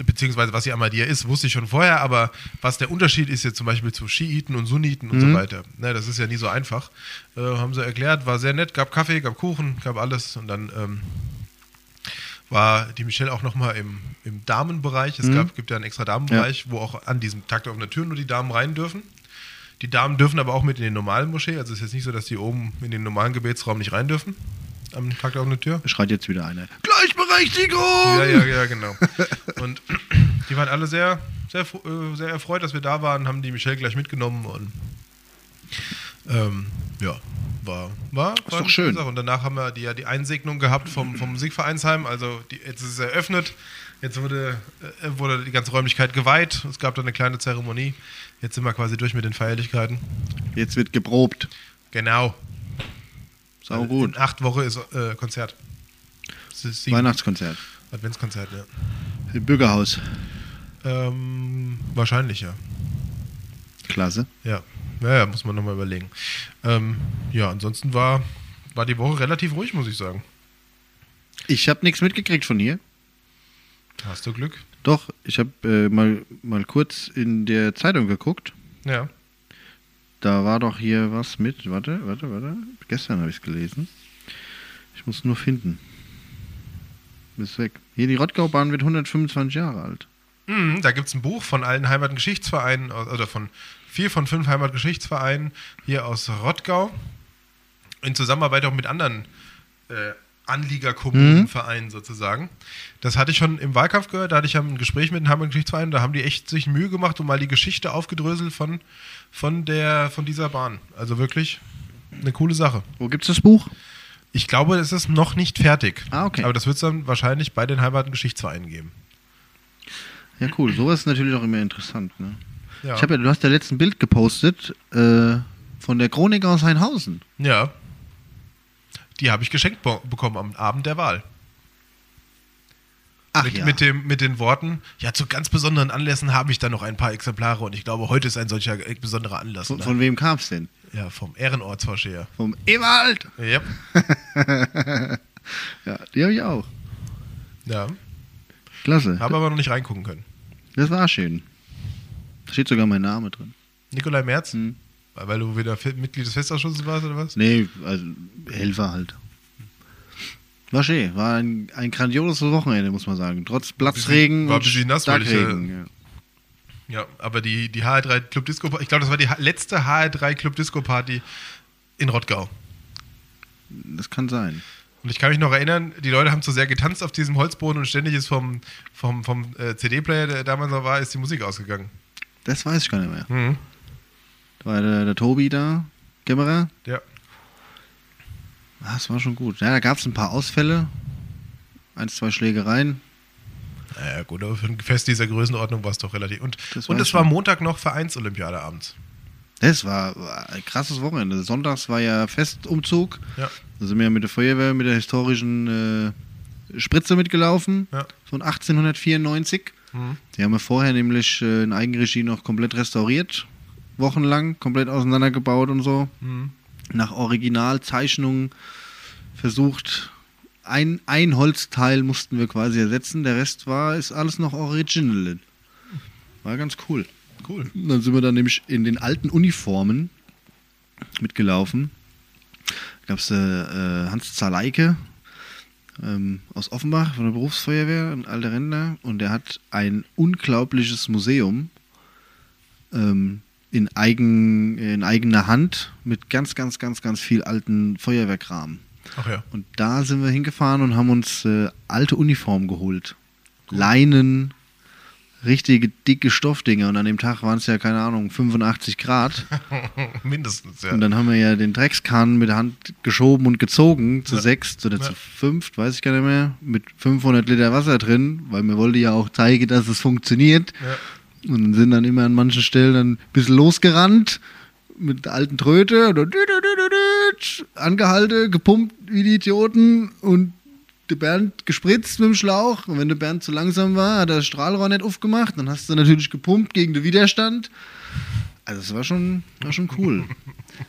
beziehungsweise was die Ahmadiyya ist, wusste ich schon vorher, aber was der Unterschied ist jetzt zum Beispiel zu Schiiten und Sunniten und so weiter, ne, das ist ja nie so einfach. Äh, haben sie erklärt, war sehr nett, gab Kaffee, gab Kuchen, gab alles und dann ähm, war die Michelle auch nochmal im, im Damenbereich. Es gab, gibt ja einen extra Damenbereich, wo auch an diesem Tag der offenen Tür nur die Damen rein dürfen. Die Damen dürfen aber auch mit in den normalen Moschee. Also es ist jetzt nicht so, dass die oben in den normalen Gebetsraum nicht rein dürfen. Am Tag der offenen Tür. Schreit jetzt wieder einer. Gleichberechtigung! Ja, ja, ja, genau. Und die waren alle sehr, sehr, äh, sehr erfreut, dass wir da waren, haben die Michelle gleich mitgenommen und ähm, ja, war, war, war doch eine schön. Sache. Und danach haben wir die, ja die Einsegnung gehabt vom, vom Musikvereinsheim. Also die, jetzt ist es eröffnet. Jetzt wurde, äh, wurde die ganze Räumlichkeit geweiht. Es gab da eine kleine Zeremonie. Jetzt sind wir quasi durch mit den Feierlichkeiten. Jetzt wird geprobt. Genau. Sau gut. In acht Wochen ist äh, Konzert. Ist Weihnachtskonzert. Adventskonzert, ja. Im Bürgerhaus. Ähm, wahrscheinlich, ja. Klasse. Ja, ja, ja muss man nochmal überlegen. Ähm, ja, ansonsten war, war die Woche relativ ruhig, muss ich sagen. Ich habe nichts mitgekriegt von hier. Hast du Glück? Doch, ich habe äh, mal, mal kurz in der Zeitung geguckt. Ja. Da war doch hier was mit. Warte, warte, warte. Gestern habe ich es gelesen. Ich muss nur finden. Ist weg. Hier, die Rottgaubahn wird 125 Jahre alt. Mhm, da gibt es ein Buch von allen Heimatgeschichtsvereinen, oder von vier von fünf Heimatgeschichtsvereinen hier aus Rottgau. In Zusammenarbeit auch mit anderen äh, Anliegerkommunenvereinen sozusagen. Das hatte ich schon im Wahlkampf gehört, da hatte ich ein Gespräch mit den Heimatgeschichtsvereinen, da haben die echt sich Mühe gemacht und mal die Geschichte aufgedröselt von, von, der, von dieser Bahn. Also wirklich eine coole Sache. Wo gibt's das Buch? Ich glaube, es ist noch nicht fertig. Ah, okay. Aber das wird es dann wahrscheinlich bei den Heimatgeschichtsvereinen geben. Ja, cool. Sowas ist natürlich auch immer interessant. Ne? Ja. Ich habe ja, du hast ja letzten Bild gepostet äh, von der Chronik aus Heinhausen. Ja. Die habe ich geschenkt be bekommen am Abend der Wahl. Ach mit, ja. mit, dem, mit den Worten, ja, zu ganz besonderen Anlässen habe ich da noch ein paar Exemplare und ich glaube, heute ist ein solcher äh, besonderer Anlass. von, von wem kam's denn? ja, vom Ehrenortsvorsteher. Vom Ewald! Yep. Ja, die habe ich auch. Ja, Klasse. habe aber noch nicht reingucken können. Das war schön. Da steht sogar mein Name drin. Nikolai Merz, Hm. Weil du wieder Mitglied des Festausschusses warst oder was? Nee, also Helfer halt. War schön. War ein, ein grandioses Wochenende, muss man sagen. Trotz Platzregen war ein und bisschen nass, weil ich, Starkregen. Ja. Ja, aber die, die HR3 Club Disco, ich glaube, das war die letzte HR3 Club Disco Party in Rottgau. Das kann sein. Und ich kann mich noch erinnern, die Leute haben zu sehr getanzt auf diesem Holzboden und ständig ist vom, vom, vom äh, CD-Player, der damals noch war, ist die Musik ausgegangen. Das weiß ich gar nicht mehr. Mhm. Da war der, der Tobi da, Kämmerer. Ja. Ah, Das war schon gut. Ja, da gab es ein paar Ausfälle. Eins, zwei Schlägereien. Naja, gut, aber für ein Fest dieser Größenordnung war es doch relativ. Und, war es war schon- Montag noch Vereinsolympiade abends. Das war, war ein krasses Wochenende. Sonntags war ja Festumzug. Ja. Da sind wir mit der Feuerwehr, mit der historischen äh, Spritze mitgelaufen. Ja. Von 1894. Mhm. Die haben wir vorher nämlich äh, in Eigenregie noch komplett restauriert. Wochenlang, komplett auseinandergebaut und so. Mhm. Nach Originalzeichnungen versucht. Ein, ein Holzteil mussten wir quasi ersetzen. Der Rest war, ist alles noch original. War ganz cool. Cool. Und Dann sind wir dann nämlich in den alten Uniformen mitgelaufen. Da gab es äh, äh, Hans Zaleike ähm, aus Offenbach von der Berufsfeuerwehr, ein alter Rentner. Und der hat ein unglaubliches Museum ähm, in, eigen, in eigener Hand mit ganz, ganz, ganz, ganz viel alten Feuerwehrkram. Ach ja. Und da sind wir hingefahren und haben uns äh, alte Uniformen geholt. Leinen, richtige dicke Stoffdinger. Und an dem Tag waren es ja, keine Ahnung, 85 Grad. Mindestens, ja. Und dann haben wir ja den Dreckskahn mit der Hand geschoben und gezogen, zu Ja. sechst oder Ja. zu fünft, weiß ich gar nicht mehr, mit 500 Liter Wasser drin, weil mir wollte ja auch zeigen, dass es funktioniert. ja. Und sind dann immer an manchen Stellen dann ein bisschen losgerannt mit der alten Tröte oder angehalten, gepumpt wie die Idioten und der Bernd gespritzt mit dem Schlauch. Und wenn der Bernd zu langsam war, hat er das Strahlrohr nicht aufgemacht. Dann hast du natürlich gepumpt gegen den Widerstand. Also es war schon, war schon cool.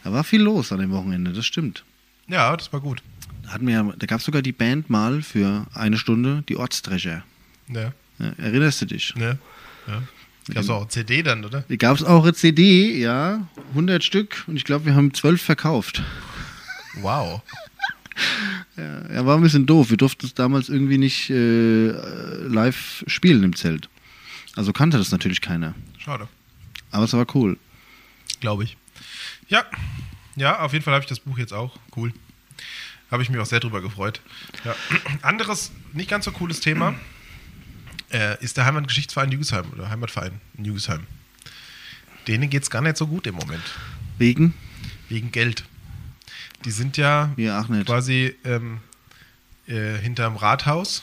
da war viel los an dem Wochenende, das stimmt. Ja, das war gut. Da, hatten wir, da gab es sogar die Band mal für eine Stunde, die Ortsdrescher. Ja, Ja, erinnerst du dich? ne? Ja. Gab's auch CD dann, oder? Gab es auch eine CD, ja, 100 Stück und ich glaube, wir haben 12 verkauft. Wow. Ja, ja, war ein bisschen doof. Wir durften es damals irgendwie nicht äh, live spielen im Zelt. Also kannte das natürlich keiner. Schade. Aber es war cool. Glaube ich. Ja. Ja, auf jeden Fall habe ich das Buch jetzt auch. Cool. Habe ich mich auch sehr drüber gefreut. Ja. Anderes, nicht ganz so cooles Thema äh, ist der Heimatgeschichtsverein Jügesheim oder Heimatverein in Jügesheim. Denen geht es gar nicht so gut im Moment. Wegen? Wegen Geld. Die sind ja nicht. quasi ähm, äh, hinterm Rathaus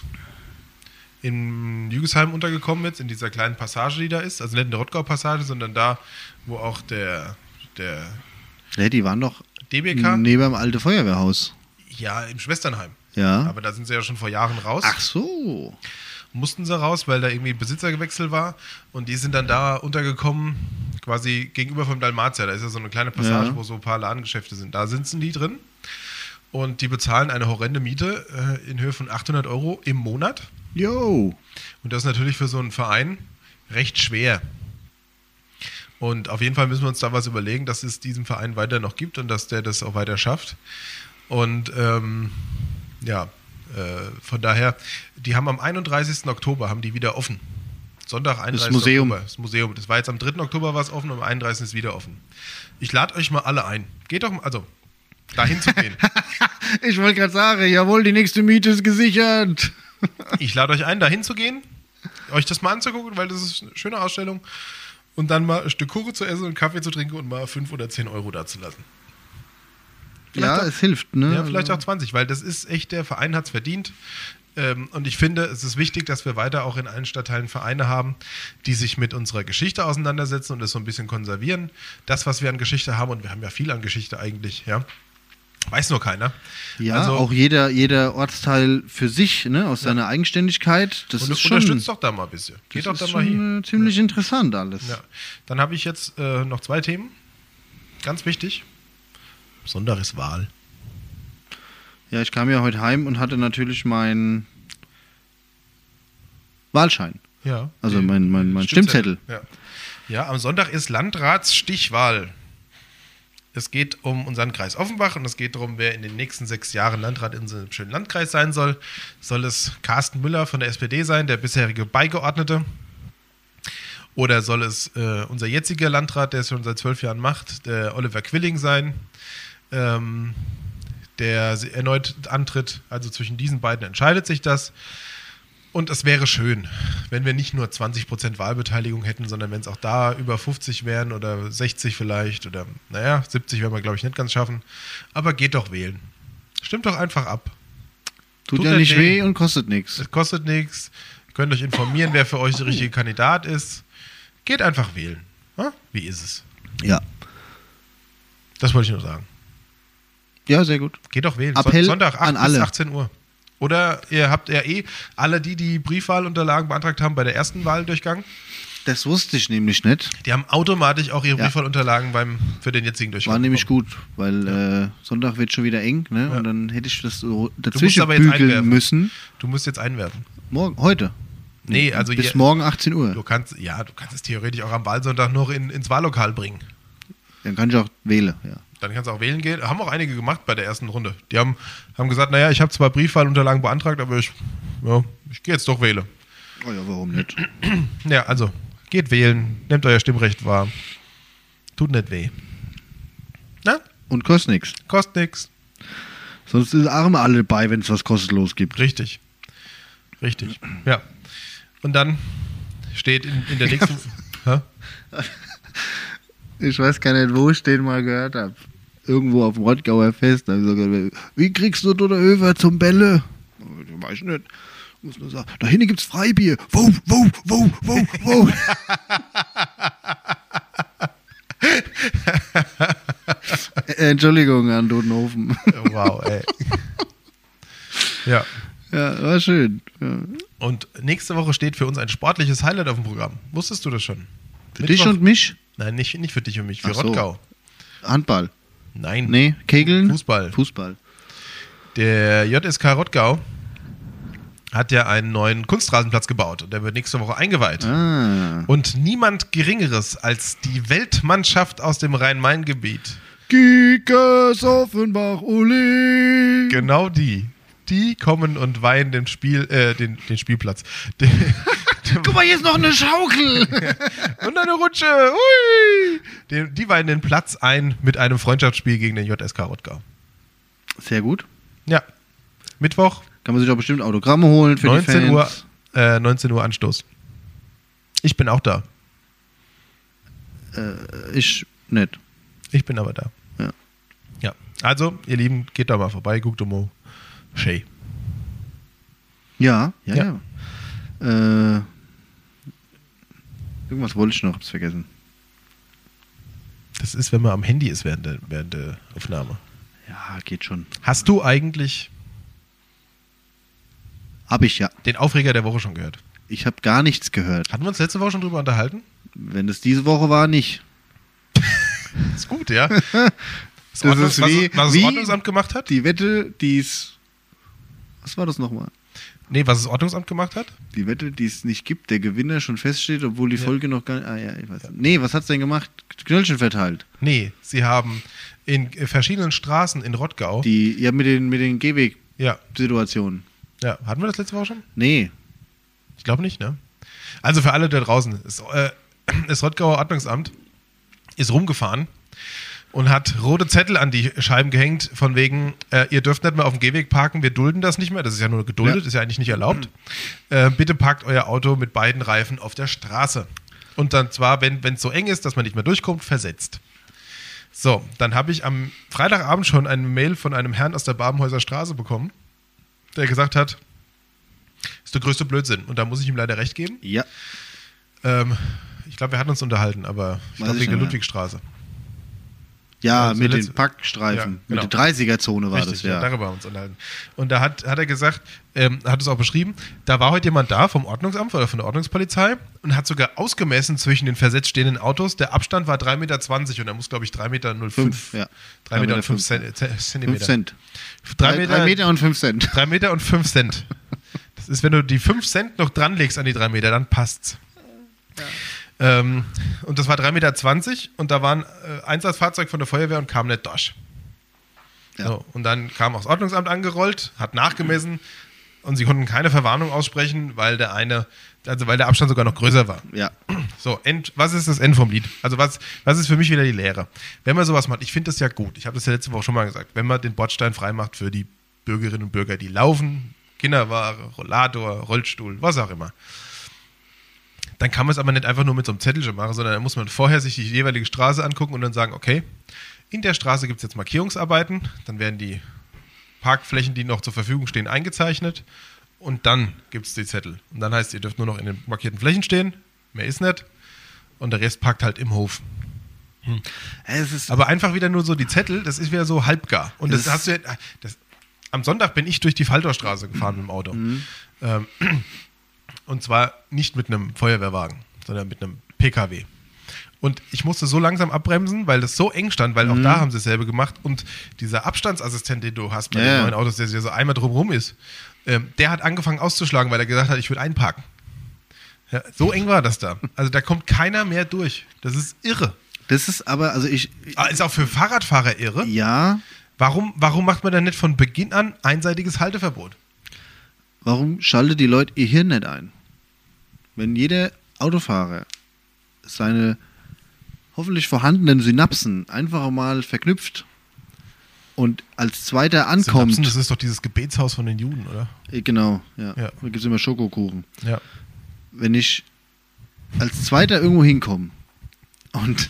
in Jügesheim untergekommen jetzt, in dieser kleinen Passage, die da ist. Also nicht in der Rottgau-Passage, sondern da, wo auch der, der Ja, die waren doch DBK, neben dem alten Feuerwehrhaus. ja, im Schwesternheim. Ja. Aber da sind sie ja schon vor Jahren raus. Ach so. Mussten sie raus, weil da irgendwie Besitzergewechsel war. Und die sind dann da untergekommen, quasi gegenüber vom Dalmatia. Da ist ja so eine kleine Passage, Ja. wo so ein paar Ladengeschäfte sind. Da sitzen die drin. Und die bezahlen eine horrende Miete äh, in Höhe von 800 Euro im Monat. Jo. Und das ist natürlich für so einen Verein recht schwer. Und auf jeden Fall müssen wir uns da was überlegen, dass es diesen Verein weiter noch gibt und dass der das auch weiter schafft. Und ähm, ja, von daher, die haben am 31. Oktober haben die wieder offen. Sonntag, 31. Museum. Oktober. Das Museum. Das war jetzt am 3. Oktober war es offen und am 31. ist wieder offen. Ich lade euch mal alle ein. Geht doch mal, also dahin zu gehen. Ich wollte gerade sagen, jawohl, die nächste Miete ist gesichert. Ich lade euch ein, da hinzugehen, euch das mal anzugucken, weil das ist eine schöne Ausstellung. Und dann mal ein Stück Kuchen zu essen und Kaffee zu trinken und mal 5 oder 10 Euro da zu lassen. Vielleicht ja, auch- es hilft, ne? Ja, vielleicht auch 20, weil das ist echt, der Verein hat es verdient. Ähm, und ich finde, es ist wichtig, dass wir weiter auch in allen Stadtteilen Vereine haben, die sich mit unserer Geschichte auseinandersetzen und das so ein bisschen konservieren. Das, was wir an Geschichte haben, und wir haben ja viel an Geschichte eigentlich, ja. Weiß nur keiner. Ja, Also- auch jeder, jeder Ortsteil für sich, ne, aus seiner Eigenständigkeit. Das Und ist schon, unterstützt doch da mal ein bisschen. Geht doch da mal hin. äh, ziemlich interessant alles. Ja. Dann habe ich jetzt äh, noch zwei Themen. Ganz wichtig. Sonntag ist Wahl. Ja, ich kam ja heute heim und hatte natürlich meinen Wahlschein. Ja. Also mein- mein- mein Stimmzettel. Ja. ja, am Sonntag ist Landratsstichwahl. Es geht um unseren Kreis Offenbach und es geht darum, wer in den nächsten sechs Jahren Landrat in unserem schönen Landkreis sein soll. Soll es Carsten Müller von der SPD sein, der bisherige Beigeordnete? Oder soll es äh, unser jetziger Landrat, der es schon seit zwölf Jahren macht, der Oliver Quilling sein, ähm, der erneut antritt? Also zwischen diesen beiden entscheidet sich das. Und es wäre schön, wenn wir nicht nur 20% Wahlbeteiligung hätten, sondern wenn es auch da über 50 wären oder 60 vielleicht oder naja, 70 werden wir, glaube ich, nicht ganz schaffen. Aber geht doch wählen. Stimmt doch einfach ab. Tut, Tut ja nicht weh. und kostet nichts. Es kostet nichts. Ihr könnt euch informieren, wer für euch der richtige Kandidat ist. Geht einfach wählen. Wie ist es? Ja. Das wollte ich nur sagen. Ja, sehr gut. Geht doch wählen. Appell Sonntag 8 an bis alle. 18 Uhr. Oder ihr habt ja eh alle die, die Briefwahlunterlagen beantragt haben bei der ersten Wahldurchgang, Das wusste ich nämlich nicht. die haben automatisch auch ihre Ja. Briefwahlunterlagen beim, für den jetzigen Durchgang. War nämlich bekommen. gut, weil äh, Sonntag wird schon wieder eng, ne? Ja. Und dann hätte ich das so musst dazwischen aber jetzt bügeln einwerfen. müssen. Du musst jetzt einwerfen. Morgen, heute. Nee, also Bis ihr- morgen 18 Uhr. Du kannst, ja, du kannst es theoretisch auch am Wahlsonntag noch in, ins Wahllokal bringen. Dann kann ich auch wählen, ja. Dann kannst du auch wählen gehen. Haben auch einige gemacht bei der ersten Runde. Die haben, haben gesagt, naja, ich habe zwar Briefwahlunterlagen beantragt, aber ich, ja, ich gehe jetzt doch wählen. Oh ja, warum nicht? Ja, also, geht wählen, nehmt euer Stimmrecht wahr. Tut nicht weh. Na? Und kostet nichts. Kostet nix. Sonst auch immer alle dabei, wenn es was kostenlos gibt. Richtig. Richtig. Ja. Und dann steht in, in der nächsten. Ich weiß gar nicht, wo ich den mal gehört habe. Irgendwo auf dem Rottgauer Fest. Da hab ich so gesagt, wie kriegst du Dodder Över zum Bälle? Ich weiß nicht. Muss nur sagen, da hinten gibt's Freibier. Wo, wo, wo, wo, wo. Entschuldigung an Dodenhofen. Wow, ey. ja. Ja, war schön. Ja. Und nächste Woche steht für uns ein sportliches Highlight auf dem Programm. Wusstest du das schon? Für dich und mich? Nein, nicht, nicht für dich und mich, für Ach so. Rottgau. Handball. Nein. Nee, Kegeln? Fußball. Fußball. Der JSK Rottgau hat ja einen neuen Kunstrasenplatz gebaut und der wird nächste Woche eingeweiht. Ah. Und niemand Geringeres als die Weltmannschaft aus dem Rhein-Main-Gebiet, Kiekers Offenbach, Uli. genau die, die kommen und weihen den, Spiel, äh, den, den Spielplatz. Den, Guck mal, hier ist noch eine Schaukel. und eine Rutsche. Ui! Den, die weihen den Platz ein mit einem Freundschaftsspiel gegen den JSK Rottgau. Sehr gut. Ja. Mittwoch, Kann man sich auch bestimmt Autogramme holen für 19 die Fans. Uhr, äh, 19 Uhr Anstoß. Ich bin auch da. Äh, ich nicht. Ich bin aber da. Ja. Ja. Also, ihr Lieben, geht da mal vorbei, guckt um Shay. Ja, ja, Ja. ja. Äh, irgendwas wollte ich noch, hab's vergessen. Das ist, wenn man am Handy ist während der, während der Aufnahme. Ja, geht schon. Hast du eigentlich Hab ich ja. den Aufreger der Woche schon gehört? Ich habe gar nichts gehört. Hatten wir uns letzte Woche schon drüber unterhalten? Wenn es diese Woche war, nicht. Ist gut, ja. Das, Das Ordnungs ist was, wie- was wie- das Ordnungsamt gemacht hat? Die Wette, die es. Was war das nochmal? Nee, was das Ordnungsamt gemacht hat? Die Wette, die es nicht gibt, der Gewinner schon feststeht, obwohl die Ja. Folge noch gar nicht. Ah ja, ich weiß. nicht. Nee, was hat's denn gemacht? Knöllchen verteilt. Nee, sie haben in verschiedenen Straßen in Rottgau. Die, ja, mit den, mit den Gehweg-Situationen. ja, ja, hatten wir das letzte Woche schon? Nee. Ich glaube nicht, ne? Also für alle da draußen, das, äh, das Rottgauer Ordnungsamt ist rumgefahren und hat rote Zettel an die Scheiben gehängt, von wegen, äh, ihr dürft nicht mehr auf dem Gehweg parken, wir dulden das nicht mehr, das ist ja nur geduldet, Ja. ist ja eigentlich nicht erlaubt. Äh, bitte parkt euer Auto mit beiden Reifen auf der Straße. Und dann zwar, wenn es so eng ist, dass man nicht mehr durchkommt, versetzt. So, dann habe ich am Freitagabend schon eine Mail von einem Herrn aus der Babenhäuser Straße bekommen, der gesagt hat, ist der größte Blödsinn. Und da muss ich ihm leider recht geben. Ja. Ähm, ich glaube, wir hatten uns unterhalten, aber ich glaube wegen der. Ludwigstraße. Ja, Also mit den Packstreifen. Ja, genau. Mit der 30er-Zone war Richtig, das, ja. darüber haben wir uns unterhalten. Und da hat, hat er gesagt, ähm, hat es auch beschrieben, da war heute jemand da vom Ordnungsamt oder von der Ordnungspolizei und hat sogar ausgemessen zwischen den versetzt stehenden Autos. Der Abstand war 3,20 Meter und er muss, glaube ich, 3,05 Meter. Fünf, ja. 3 Meter und 5 Cent. Zentimeter. 5 Cent. 3 Drei, Meter, und 5 Cent. 3 Meter und 5 Cent. Das ist, wenn du die 5 Cent noch dranlegst an die 3 Meter, dann passt's. Ähm, und das war 3,20 Meter und da war ein äh, Einsatzfahrzeug von der Feuerwehr und kam nicht durch. Ja. So, und dann kam auch das Ordnungsamt angerollt, hat nachgemessen und sie konnten keine Verwarnung aussprechen, weil der eine, also weil der Abstand sogar noch größer war. Ja. So, End, was ist das End vom Lied? Also was, was ist für mich wieder die Lehre? Wenn man sowas macht, ich finde das ja gut, ich habe das ja letzte Woche schon mal gesagt, wenn man den Bordstein freimacht für die Bürgerinnen und Bürger, die laufen, Kinderware, Rollator, Rollstuhl, was auch immer, dann kann man es aber nicht einfach nur mit so einem Zettelchen machen, sondern dann muss man vorher sich die jeweilige Straße angucken und dann sagen, okay, in der Straße gibt es jetzt Markierungsarbeiten, dann werden die Parkflächen, die noch zur Verfügung stehen, eingezeichnet und dann gibt es die Zettel. Und dann heißt, ihr dürft nur noch in den markierten Flächen stehen, mehr ist nicht und der Rest parkt halt im Hof. Es ist, Aber einfach wieder nur so die Zettel, das ist wieder so halbgar. Und das, Das- hast du ja, das, am Sonntag bin ich durch die Falltorstraße gefahren mit dem Auto. Ähm, und zwar nicht mit einem Feuerwehrwagen, sondern mit einem PKW. Und ich musste so langsam abbremsen, weil das so eng stand, weil auch da haben sie dasselbe gemacht. Und dieser Abstandsassistent, den du hast bei Ja, den neuen Autos, der so einmal drumherum ist, ähm, der hat angefangen auszuschlagen, weil er gesagt hat, ich würde einparken. Ja, so eng war das da. Also da kommt keiner mehr durch. Das ist irre. das ist aber, also ich, Ah, Ist auch für Fahrradfahrer irre. ja, Warum, warum macht man dann nicht von Beginn an einseitiges Halteverbot? warum schaltet die Leute ihr Hirn nicht ein? Wenn jeder Autofahrer seine hoffentlich vorhandenen Synapsen einfach mal verknüpft und als zweiter ankommt. Synapsen, das ist doch dieses Gebetshaus von den Juden, oder? Äh, Genau, ja. Ja. Da gibt es immer Schokokuchen. Ja. Wenn ich als zweiter irgendwo hinkomme und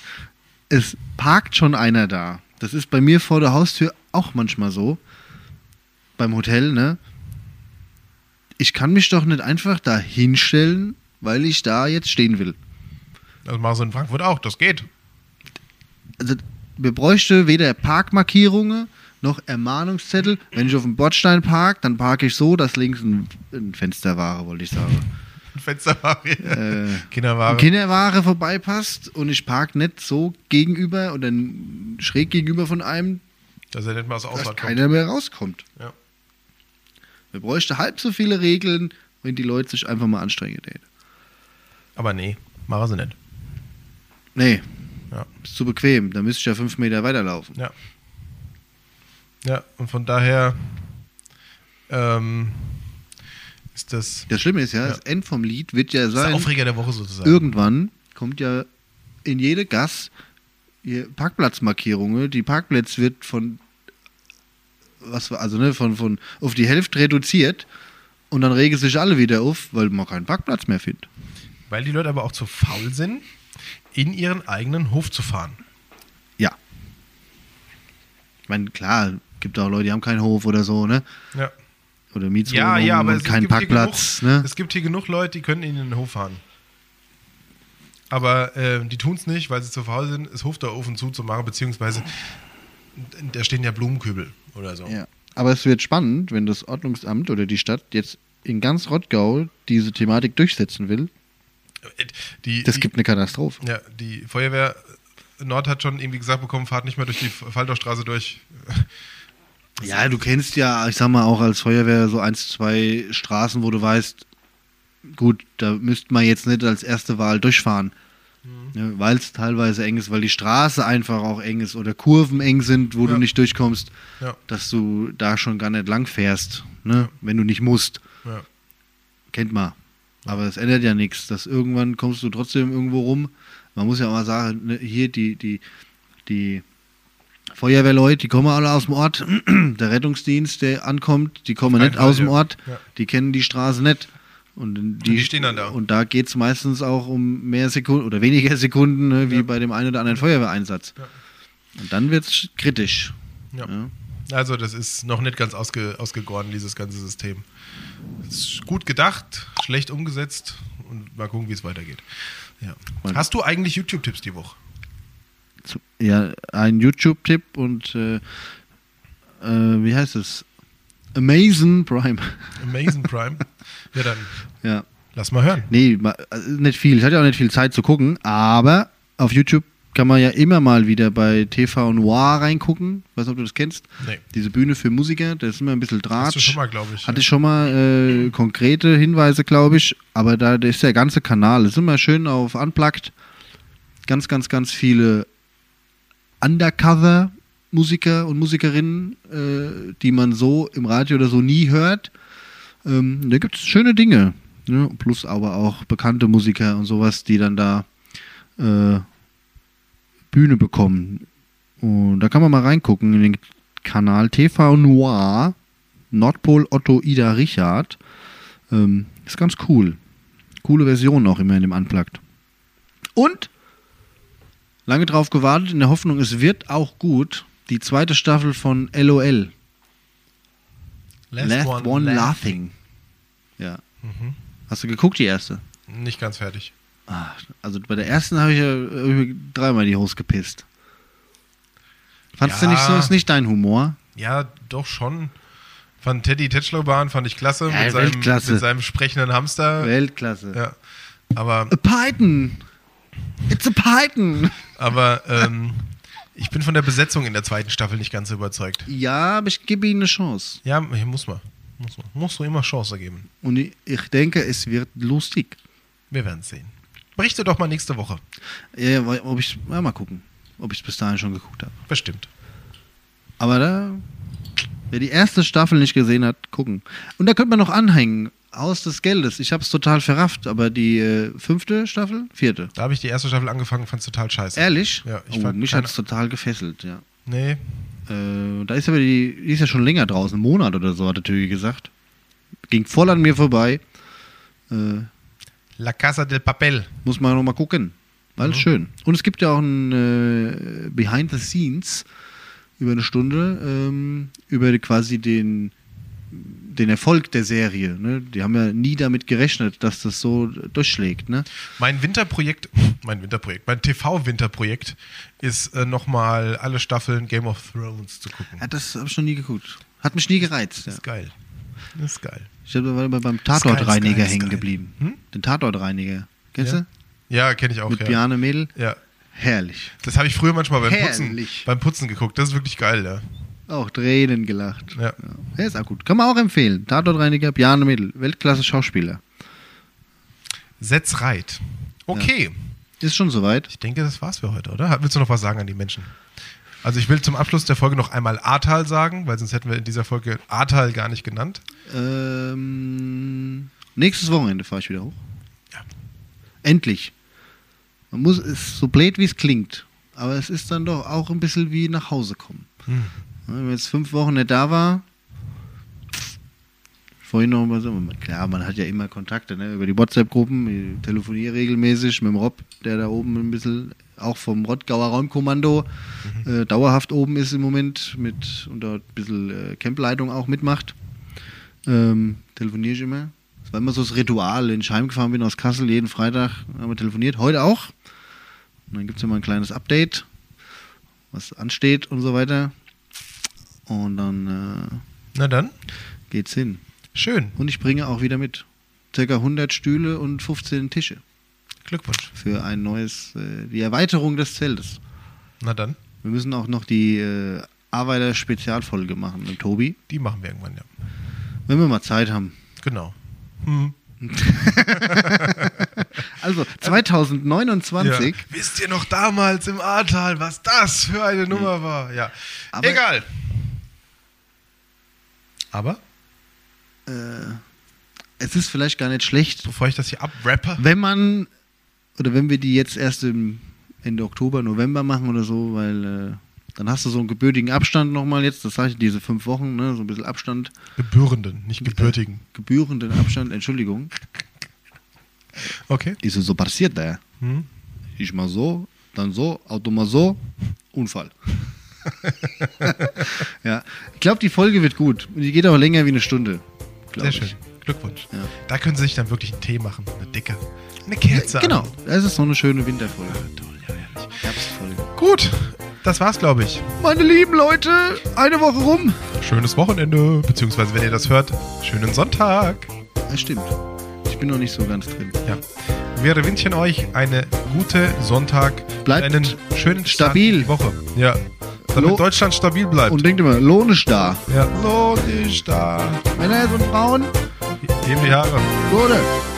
es parkt schon einer da, das ist bei mir vor der Haustür auch manchmal so, beim Hotel, ne? Ich kann mich doch nicht einfach da hinstellen, weil ich da jetzt stehen will. Das machen sie in Frankfurt auch, das geht. Also, wir bräuchte weder Parkmarkierungen noch Ermahnungszettel. Wenn ich auf dem Bordstein parke, dann parke ich so, dass links ein, ein Fenster war, wollte ich sagen. Fensterware. äh, Kinderware. Kinderware vorbeipasst und ich park nicht so gegenüber oder n- schräg gegenüber von einem, dass er nicht mal aus der dass kommt. keiner mehr rauskommt. Ja. Wir bräuchten halb so viele Regeln, wenn die Leute sich einfach mal anstrengen täten. Aber nee, machen sie nicht. Nee, Ja. ist zu bequem. Da müsste ich ja fünf Meter weiterlaufen. Ja. Ja, und von daher ähm, ist das Das Schlimme ist ja, Ja. das End vom Lied wird ja das ist der sein, Aufreger der Woche sozusagen. irgendwann kommt ja in jede Gas Parkplatzmarkierungen. Die Parkplätze wird von was also ne, von, von auf die Hälfte reduziert und dann regen sich alle wieder auf, weil man keinen Parkplatz mehr findet. Weil die Leute aber auch zu faul sind, in ihren eigenen Hof zu fahren. Ja. Ich meine, klar, gibt auch Leute, die haben keinen Hof oder so, ne? Ja, Oder Mietswohnungen ja, ja aber und es, keinen es Parkplatz, genug, ne? Es gibt hier genug Leute, die können in den Hof fahren. Aber äh, die tun es nicht, weil sie zu faul sind, das Hof da offen zuzumachen, beziehungsweise da stehen ja Blumenkübel oder so. Ja. Aber es wird spannend, wenn das Ordnungsamt oder die Stadt jetzt in ganz Rottgau diese Thematik durchsetzen will. Die, Das die, gibt eine Katastrophe. Ja, die Feuerwehr Nord hat schon irgendwie gesagt bekommen, fahrt nicht mehr durch die Faldorstraße durch. Ja, du kennst ja, ich sag mal, auch als Feuerwehr so eins, zwei Straßen, wo du weißt, gut, da müsste man jetzt nicht als erste Wahl durchfahren. Ne, weil es teilweise eng ist, weil die Straße einfach auch eng ist oder Kurven eng sind, wo Ja. du nicht durchkommst, Ja, dass du da schon gar nicht lang fährst, ne? wenn du nicht musst. ja. Kennt man. Aber es ändert ja nichts. Dass irgendwann kommst du trotzdem irgendwo rum. Man muss ja auch mal sagen, ne, hier die, die, die Feuerwehrleute, die kommen alle aus dem Ort. Der Rettungsdienst, der ankommt, die kommen nicht aus dem. Ort. Die kennen die Straße nicht. Und die, die stehen dann da. Und da geht es meistens auch um mehr Sekunden oder weniger Sekunden, ne, wie Ja. bei dem einen oder anderen Feuerwehreinsatz. Ja. Und dann wird es kritisch. Ja. Also das ist noch nicht ganz ausge, ausgegoren, dieses ganze System. Ist gut gedacht, schlecht umgesetzt und mal gucken, wie es weitergeht. Ja. Hast du eigentlich YouTube-Tipps die Woche? Ja, ein YouTube-Tipp und äh, äh, wie heißt es? Amazon Prime. Amazon Prime. ja, dann Ja. lass mal hören. Nee, also nicht viel. Ich hatte ja auch nicht viel Zeit zu gucken, aber auf YouTube kann man ja immer mal wieder bei TV Noir reingucken. Weiß nicht, ob du das kennst. Nee. Diese Bühne für Musiker, da ist immer ein bisschen Draht. Hast du schon mal, glaube ich. Hatte ich schon mal äh, konkrete Hinweise, glaube ich, aber da, da ist der ganze Kanal, ist immer schön auf Unplugged. Ganz, ganz, ganz viele Undercover-Musiker und Musikerinnen, äh, die man so im Radio oder so nie hört. Ähm, da gibt es schöne Dinge. Ne? Plus aber auch bekannte Musiker und sowas, die dann da äh, Bühne bekommen. Und da kann man mal reingucken in den Kanal TV Noir. Nordpol Otto Ida Richard. Ähm, ist ganz cool. Coole Version auch immer in dem Unplugged. Und lange drauf gewartet, in der Hoffnung, es wird auch gut. Die zweite Staffel von LOL. Last, One, Laughing. Ja. Mhm. Hast du geguckt, die erste? Nicht ganz fertig. Also bei der ersten habe ich ja dreimal die Hose gepisst. Fandest Ja. du nicht so? Ist nicht dein Humor? Ja, doch schon. Fand Teddy Tetschlowbahn fand ich klasse Ja, mit, seinem, Weltklasse. mit seinem sprechenden Hamster. Weltklasse. Ja. Aber, A Python! It's a Python! aber ähm, ich bin von der Besetzung in der zweiten Staffel nicht ganz so überzeugt. Ja, aber ich gebe ihnen eine Chance. Ja, hier muss man. Muss man. Musst du immer Chance geben. Und ich, ich denke, es wird lustig. Wir werden es sehen. Berichte doch mal nächste Woche. Ja, ob ich, ja, mal gucken, ob ich es bis dahin schon geguckt habe. Bestimmt. Aber da, wer die erste Staffel nicht gesehen hat, gucken. Und da könnte man noch anhängen, Haus des Geldes. Ich habe es total verrafft, aber die äh, fünfte Staffel, vierte. Da habe ich die erste Staffel angefangen, fand es total scheiße. Ehrlich? Ja, ich oh, fand mich hat es total gefesselt, ja. Nee, Äh, da ist aber die, die ist ja schon länger draußen, einen Monat oder so, hat der Tögi gesagt. Ging voll an mir vorbei. Äh, La Casa del Papel. muss man noch mal gucken. Weil Mhm. schön. Und es gibt ja auch ein äh, Behind the Scenes über eine Stunde ähm, über quasi den den Erfolg der Serie. Ne? Die haben ja nie damit gerechnet, dass das so durchschlägt. Ne? Mein Winterprojekt, mein Winterprojekt, mein TV-Winterprojekt ist äh, nochmal alle Staffeln Game of Thrones zu gucken. Ja, das habe ich noch nie geguckt. Hat mich nie gereizt. Ja. Das ist geil. Das ist geil. Ich habe aber beim Tatortreiniger hängen Sky. geblieben. Hm? Den Tatortreiniger. Kennst Ja. du? Ja, kenne ich auch. Mit ja. Bjarne Mädel. ja. Herrlich. Das habe ich früher manchmal beim Putzen, beim Putzen geguckt. Das ist wirklich geil, ja. Auch Tränen gelacht. Ja. Ja, ist auch gut. Kann man auch empfehlen. Tatortreiniger, Bjarne Mädel. Weltklasse Schauspieler. Setz reit. Okay. Ist schon soweit. Ich denke, das war's für heute, oder? Willst du noch was sagen an die Menschen? Also ich will zum Abschluss der Folge noch einmal Ahrtal sagen, weil sonst hätten wir in dieser Folge Ahrtal gar nicht genannt. Ähm, nächstes Wochenende fahre ich wieder hoch. Ja. Endlich. Man muss, es ist so blöd wie es klingt, aber es ist dann doch auch ein bisschen wie nach Hause kommen. Hm. Wenn man jetzt fünf Wochen nicht da war, vorhin noch mal so, klar, man hat ja immer Kontakte ne, über die WhatsApp-Gruppen, ich telefoniere regelmäßig mit dem Rob, der da oben ein bisschen auch vom Rottgauer Räumkommando äh, dauerhaft oben ist im Moment mit und dort ein bisschen äh, Campleitung auch mitmacht. Ähm, telefoniere ich immer. Das war immer so das Ritual, wenn ich heimgefahren bin aus Kassel, jeden Freitag haben wir telefoniert, heute auch. Und dann gibt es immer ein kleines Update, was ansteht und so weiter. Und dann äh, Na dann, geht's hin. schön. Und ich bringe auch wieder mit. Circa 100 Stühle und 15 Tische Glückwunsch. für ein neues, äh, die Erweiterung des Zeltes. Na dann, Wir müssen auch noch die äh, Arbeiter-Spezialfolge machen mit Tobi, die machen wir irgendwann, ja. wenn wir mal Zeit haben. Genau. Hm. Also 2029, Ja. Wisst ihr noch damals im Ahrtal, was das für eine Nummer war? Ja. Aber- Egal. Aber, äh, es ist vielleicht gar nicht schlecht, bevor ich das hier abrappe, wenn man, oder wenn wir die jetzt erst im Ende Oktober, November machen oder so, weil äh, dann hast du so einen gebürtigen Abstand nochmal jetzt, das sage ich, diese fünf Wochen, ne, so ein bisschen Abstand, gebührenden, nicht gebürtigen. gebührenden Abstand, Entschuldigung. Okay. Ist so passiert da. Hm. Ich mal so, dann so, Auto mal so, Unfall. ja, ich glaube, die Folge wird gut. Und die geht auch länger wie eine Stunde. Sehr ich. schön. Glückwunsch. Ja. Da können Sie sich dann wirklich einen Tee machen, eine dicke, eine Kerze. Genau, an. das ist so eine schöne Winterfolge. Toll, ja, herrlich. Herbstfolge. Gut, das war's, glaube ich. Meine lieben Leute, eine Woche rum. Schönes Wochenende, beziehungsweise wenn ihr das hört, schönen Sonntag. Das stimmt. Ich bin noch nicht so ganz drin. Ja. Wir wünschen euch eine gute Sonntag, Bleibt einen schönen Start stabil. Woche. Ja. Damit Lo- Deutschland stabil bleibt. Und denkt immer, Lohn ist da. ja. Lohn ist da. Männer und Frauen, Heben die Haare. Gute.